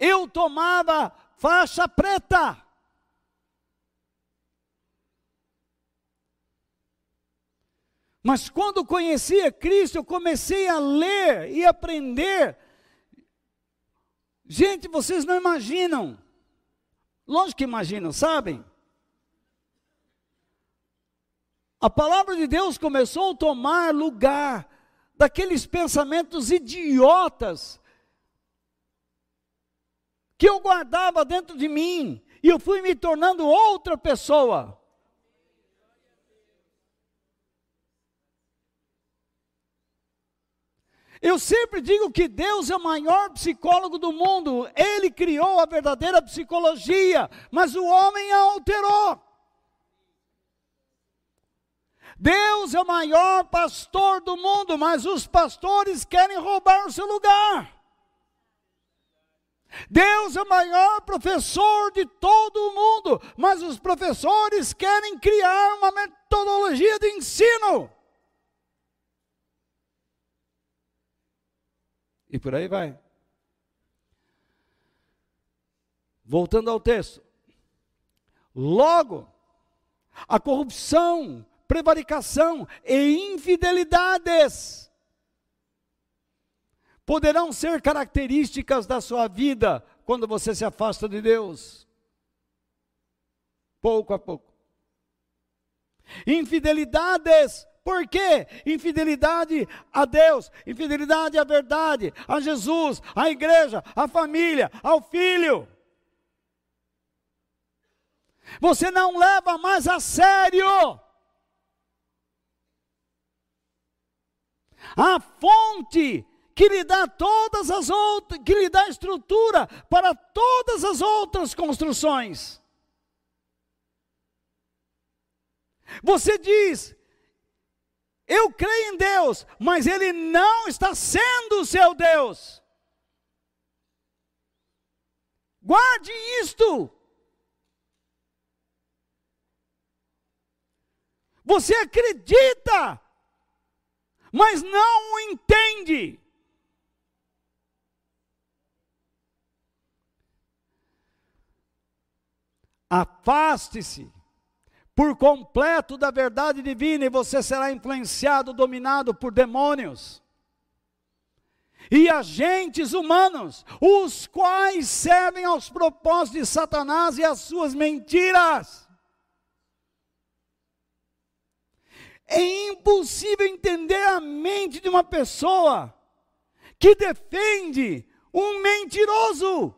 Eu tomava faixa preta. Mas quando conhecia Cristo, eu comecei a ler e aprender. Gente, vocês não imaginam. Lógico que imaginam, sabem? A palavra de Deus começou a tomar lugar daqueles pensamentos idiotas que eu guardava dentro de mim, e eu fui me tornando outra pessoa. Eu sempre digo que Deus é o maior psicólogo do mundo. Ele criou a verdadeira psicologia, mas o homem a alterou. Deus é o maior pastor do mundo, mas os pastores querem roubar o seu lugar. Deus é o maior professor de todo o mundo, mas os professores querem criar uma metodologia de ensino. E por aí vai. Voltando ao texto. Logo, a corrupção, prevaricação e infidelidades poderão ser características da sua vida quando você se afasta de Deus. Pouco a pouco. Infidelidades por quê? Infidelidade a Deus, infidelidade à verdade, a Jesus, à igreja, à família, ao filho. Você não leva mais a sério. A fonte que lhe dá todas as outras, que lhe dá estrutura para todas as outras construções. Você diz, eu creio em Deus, mas Ele não está sendo o seu Deus. Guarde isto. Você acredita, mas não o entende. Afaste-se por completo da verdade divina e você será influenciado, dominado por demônios e agentes humanos, os quais servem aos propósitos de Satanás e às suas mentiras. É impossível entender a mente de uma pessoa que defende um mentiroso.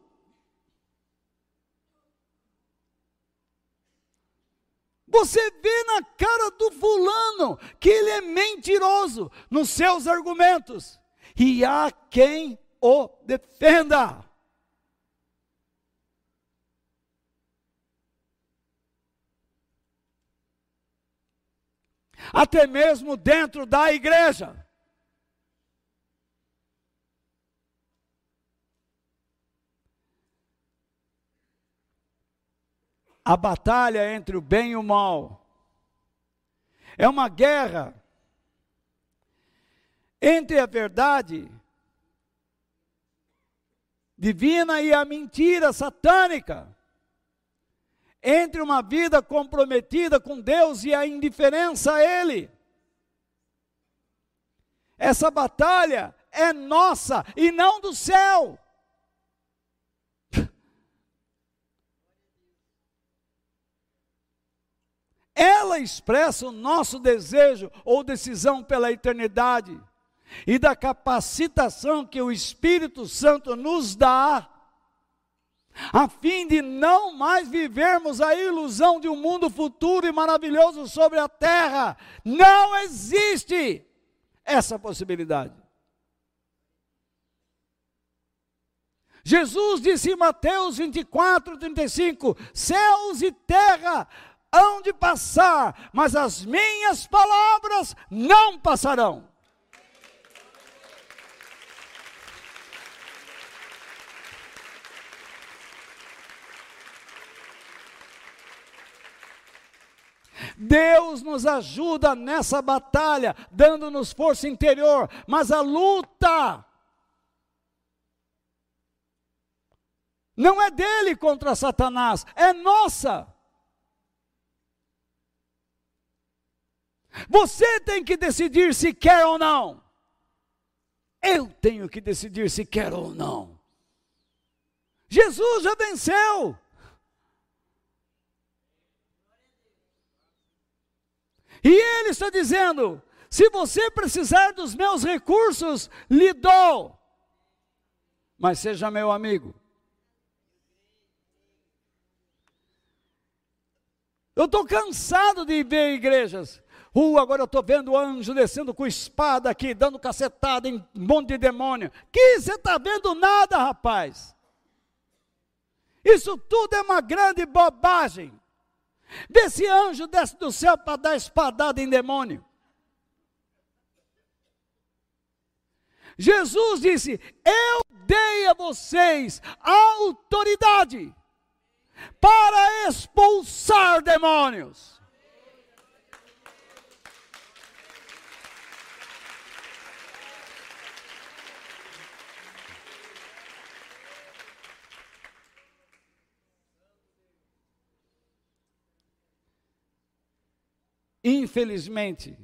Você vê na cara do fulano que ele é mentiroso nos seus argumentos. E há quem o defenda. Até mesmo dentro da igreja. A batalha entre o bem e o mal. É uma guerra entre a verdade divina e a mentira satânica. Entre uma vida comprometida com Deus e a indiferença a Ele. Essa batalha é nossa e não do céu. Ela expressa o nosso desejo ou decisão pela eternidade e da capacitação que o Espírito Santo nos dá, a fim de não mais vivermos a ilusão de um mundo futuro e maravilhoso sobre a terra. Não existe essa possibilidade. Jesus disse em Mateus 24, 35: céus e terra hão de passar, mas as minhas palavras não passarão. Deus nos ajuda nessa batalha, dando-nos força interior, mas a luta não é dele contra Satanás, é nossa. Você tem que decidir se quer ou não. Eu tenho que decidir se quer ou não. Jesus já venceu. E ele está dizendo: se você precisar dos meus recursos, lhe dou. Mas seja meu amigo. Eu estou cansado de ver igrejas. Uh, agora eu estou vendo o anjo descendo com espada aqui, dando cacetada em um monte de demônio. Que você está vendo nada, rapaz. Isso tudo é uma grande bobagem. Vê se anjo desce do céu para dar espadada em demônio. Jesus disse: Eu dei a vocês autoridade para expulsar demônios. Infelizmente,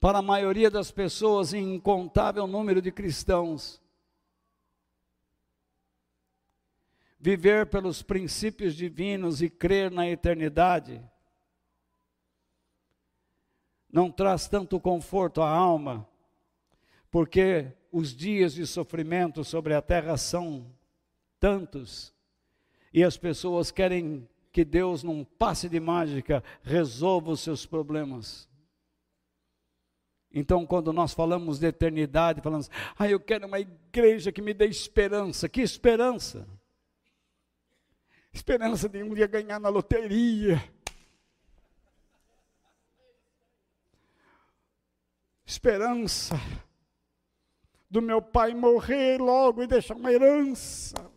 para a maioria das pessoas, incontável número de cristãos, viver pelos princípios divinos e crer na eternidade não traz tanto conforto à alma, porque os dias de sofrimento sobre a terra são tantos e as pessoas querem que Deus, num passe de mágica, resolva os seus problemas. Então, quando nós falamos de eternidade, falamos, ah, eu quero uma igreja que me dê esperança. Que esperança? Esperança de um dia ganhar na loteria. Esperança do meu pai morrer logo e deixar uma herança.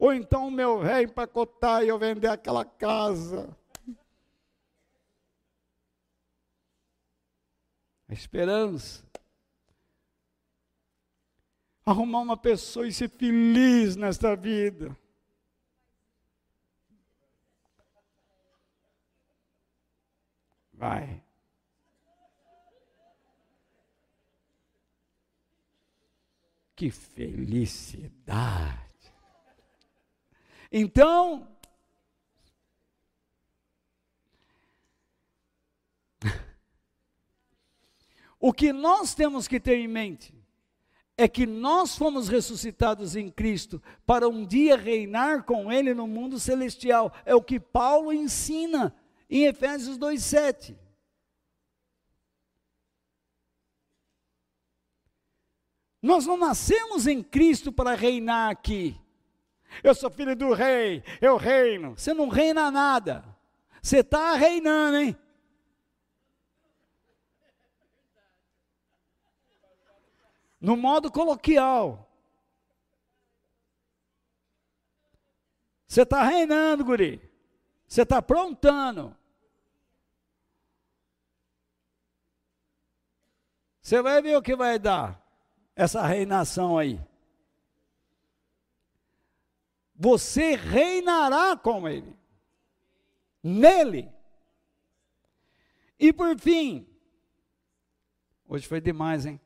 Ou então o meu rei empacotar e eu vender aquela casa. A esperança. Arrumar uma pessoa e ser feliz nesta vida. Vai. Que felicidade. Então, o que nós temos que ter em mente é que nós fomos ressuscitados em Cristo para um dia reinar com Ele no mundo celestial. É o que Paulo ensina em Efésios 2,7. Nós não nascemos em Cristo para reinar aqui. Eu sou filho do rei, eu reino. Você não reina nada. Você está reinando, hein? No modo coloquial. Você está reinando, guri. Você está aprontando. Você vai ver o que vai dar essa reinação aí você reinará com ele, nele. E por fim, hoje foi demais, hein?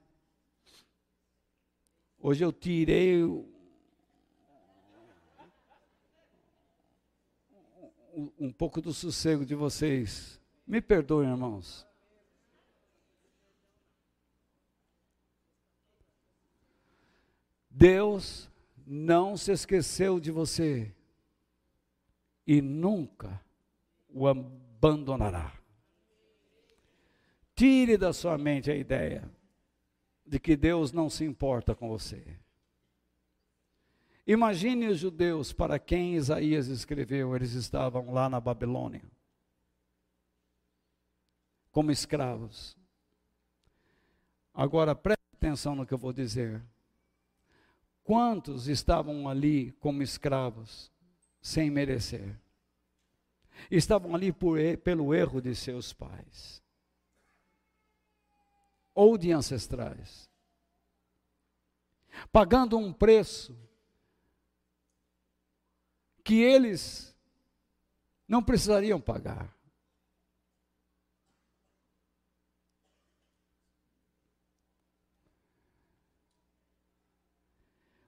Hoje eu tirei um, um pouco do sossego de vocês. Me perdoem, irmãos. Deus não se esqueceu de você e nunca o abandonará. Tire da sua mente a ideia de que Deus não se importa com você. Imagine os judeus para quem Isaías escreveu, eles estavam lá na Babilônia, como escravos. Agora preste atenção no que eu vou dizer. Quantos estavam ali como escravos, sem merecer? Estavam ali por, pelo erro de seus pais ou de ancestrais, pagando um preço que eles não precisariam pagar.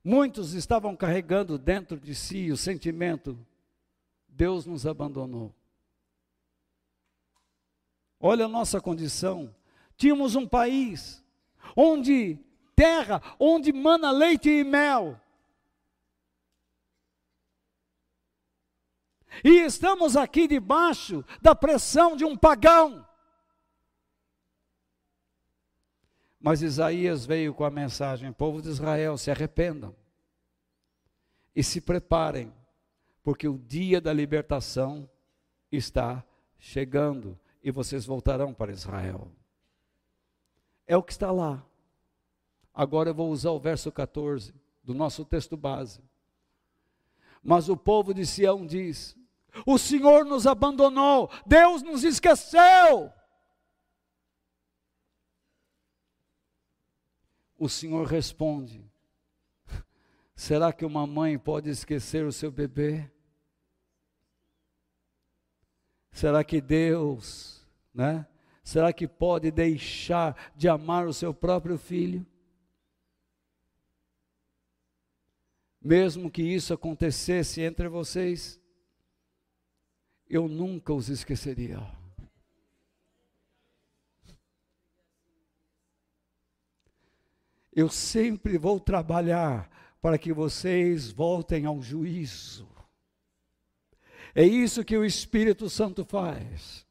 Muitos estavam carregando dentro de si o sentimento: Deus nos abandonou. Olha a nossa condição. Tínhamos um país onde terra, onde mana leite e mel. E estamos aqui debaixo da pressão de um pagão. Mas Isaías veio com a mensagem: povo de Israel, se arrependam e se preparem, porque o dia da libertação está chegando e vocês voltarão para Israel. É o que está lá. Agora eu vou usar o verso 14 do nosso texto base. Mas o povo de Sião diz: O Senhor nos abandonou, Deus nos esqueceu. O Senhor responde: Será que uma mãe pode esquecer o seu bebê? Será que Deus, né? Será que pode deixar de amar o seu próprio filho? Mesmo que isso acontecesse entre vocês, eu nunca os esqueceria. Eu sempre vou trabalhar para que vocês voltem ao juízo. É isso que o Espírito Santo faz.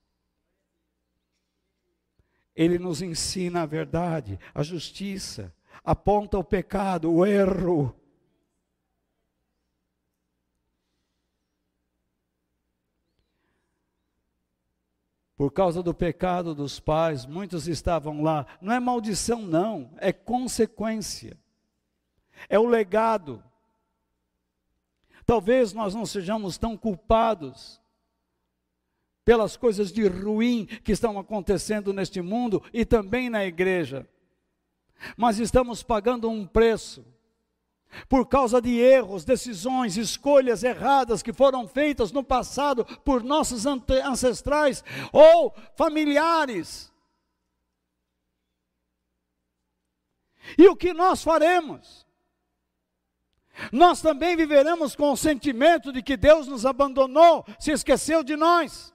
Ele nos ensina a verdade, a justiça, aponta o pecado, o erro. Por causa do pecado dos pais, muitos estavam lá. Não é maldição, não, é consequência. É o legado. Talvez nós não sejamos tão culpados pelas coisas de ruim que estão acontecendo neste mundo e também na igreja, mas estamos pagando um preço por causa de erros, decisões, escolhas erradas que foram feitas no passado por nossos ancestrais ou familiares. E o que nós faremos? Nós também viveremos com o sentimento de que Deus nos abandonou, se esqueceu de nós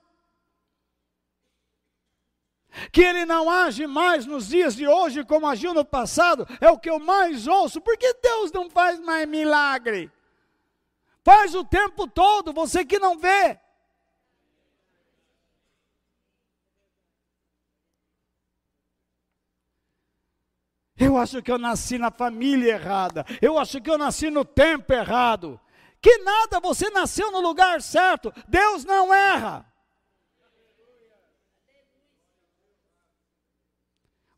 que ele não age mais nos dias de hoje como agiu no passado, é o que eu mais ouço. Por que Deus não faz mais milagre? Faz o tempo todo, você que não vê. Eu acho que eu nasci na família errada. Eu acho que eu nasci no tempo errado. Que nada, você nasceu no lugar certo. Deus não erra.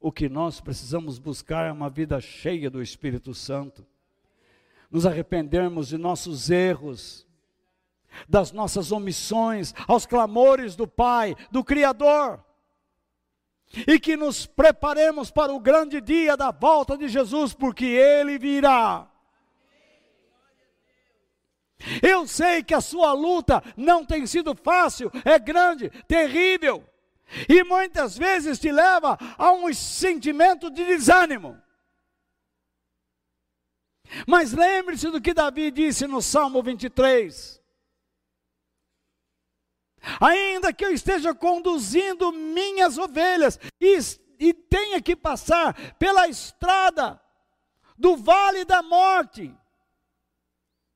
O que nós precisamos buscar é uma vida cheia do Espírito Santo. Nos arrependermos de nossos erros, das nossas omissões, aos clamores do Pai, do Criador. E que nos preparemos para o grande dia da volta de Jesus, porque Ele virá. Eu sei que a sua luta não tem sido fácil, é grande, terrível e muitas vezes te leva a um sentimento de desânimo. Mas lembre-se do que Davi disse no Salmo 23. Ainda que eu esteja conduzindo minhas ovelhas e, e tenha que passar pela estrada do vale da morte,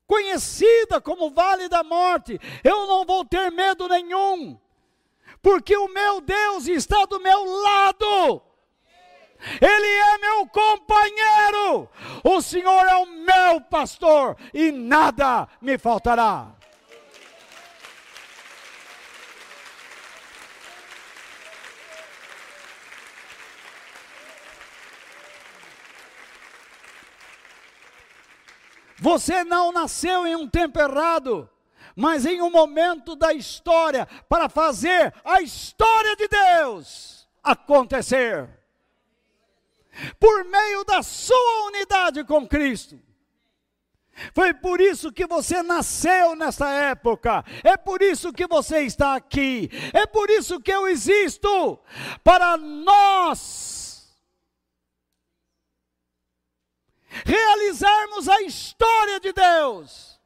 conhecida como vale da morte, eu não vou ter medo nenhum, porque o meu Deus está do meu lado. Ele é meu companheiro. O Senhor é o meu pastor e nada me faltará. Você não nasceu em um tempo errado, mas em um momento da história para fazer a história de Deus acontecer. Por meio da sua unidade com Cristo. Foi por isso que você nasceu nessa época. É por isso que você está aqui. É por isso que eu existo. Para nós realizarmos a história de Deus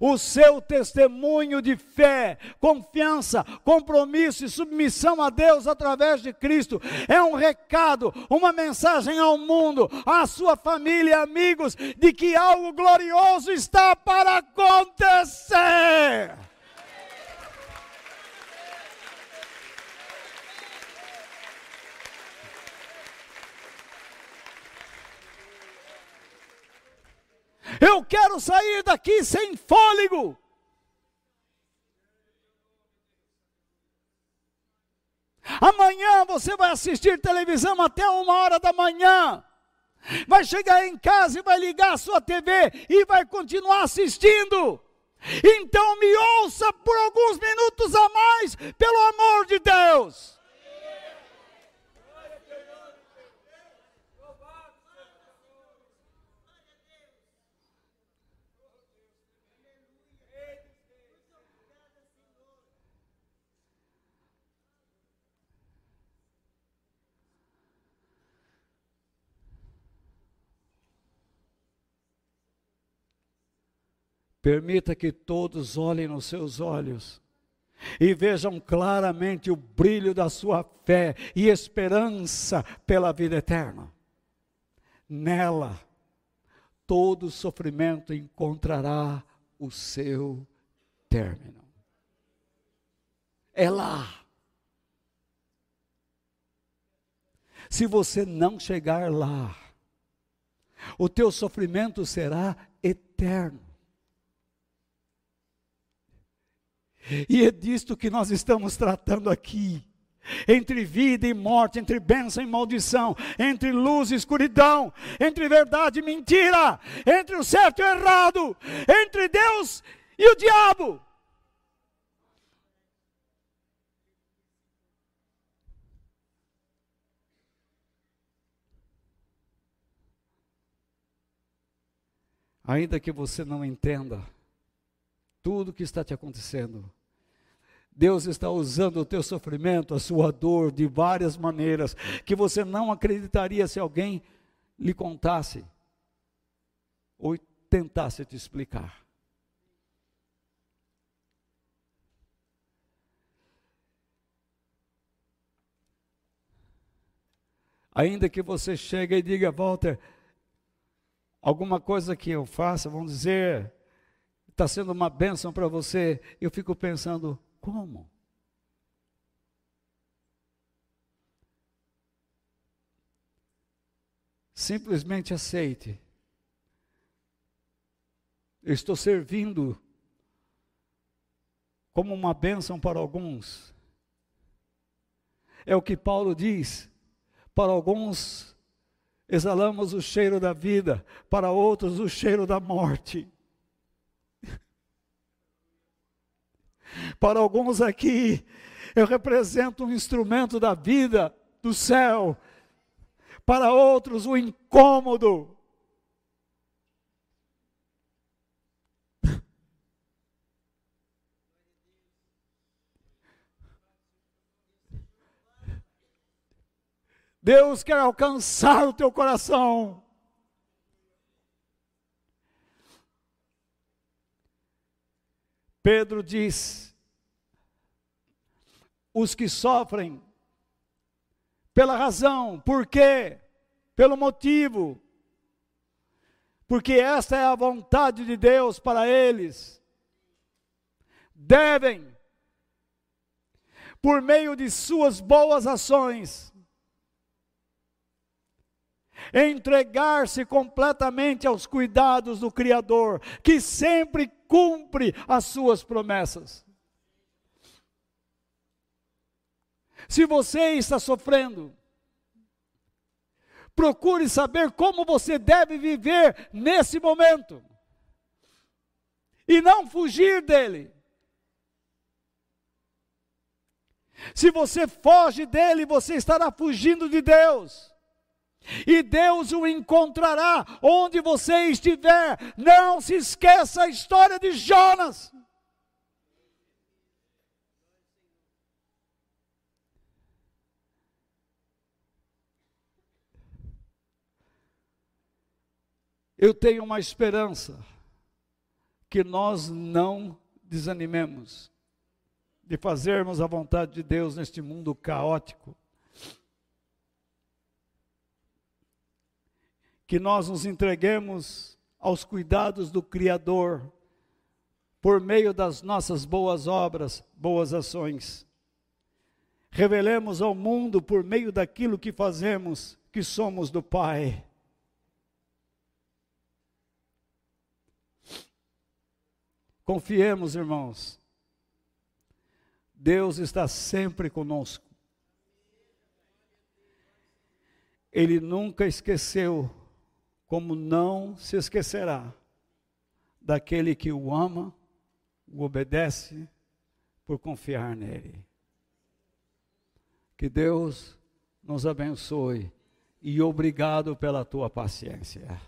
o seu testemunho de fé, confiança, compromisso e submissão a Deus através de Cristo é um recado, uma mensagem ao mundo, à sua família e amigos, de que algo glorioso está para acontecer. Eu quero sair daqui sem fôlego. Amanhã você vai assistir televisão até uma hora da manhã. Vai chegar em casa e vai ligar a sua TV e vai continuar assistindo. Então me ouça por alguns minutos a mais, pelo amor de Deus. Permita que todos olhem nos seus olhos e vejam claramente o brilho da sua fé e esperança pela vida eterna. Nela, todo sofrimento encontrará o seu término. É lá. Se você não chegar lá, o teu sofrimento será eterno. E é disto que nós estamos tratando aqui. Entre vida e morte, entre bênção e maldição, entre luz e escuridão, entre verdade e mentira, entre o certo e o errado, entre Deus e o diabo. Ainda que você não entenda, tudo que está te acontecendo. Deus está usando o teu sofrimento, a sua dor, de várias maneiras, que você não acreditaria se alguém lhe contasse ou tentasse te explicar. Ainda que você chegue e diga, Walter, alguma coisa que eu faça, vamos dizer, está sendo uma bênção para você, eu fico pensando, como? Simplesmente aceite. Eu estou servindo como uma bênção para alguns. É o que Paulo diz. Para alguns, exalamos o cheiro da vida, para outros, o cheiro da morte. Para alguns aqui, eu represento um instrumento da vida do céu. Para outros, o incômodo. Deus quer alcançar o teu coração. Pedro diz: os que sofrem pela razão, por quê? Pelo motivo, porque esta é a vontade de Deus para eles, devem, por meio de suas boas ações, entregar-se completamente aos cuidados do Criador, que sempre cumpre as suas promessas. Se você está sofrendo Procure saber como você deve viver nesse momento. E não fugir dele. Se você foge dele, você estará fugindo de Deus. E Deus o encontrará onde você estiver. Não se esqueça a história de Jonas. Eu tenho uma esperança que nós não desanimemos de fazermos a vontade de Deus neste mundo caótico. Que nós nos entreguemos aos cuidados do Criador por meio das nossas boas obras, boas ações. Revelemos ao mundo por meio daquilo que fazemos que somos do Pai. Confiemos, irmãos, Deus está sempre conosco. Ele nunca esqueceu, como não se esquecerá, daquele que o ama, o obedece, por confiar nele. Que Deus nos abençoe e obrigado pela tua paciência.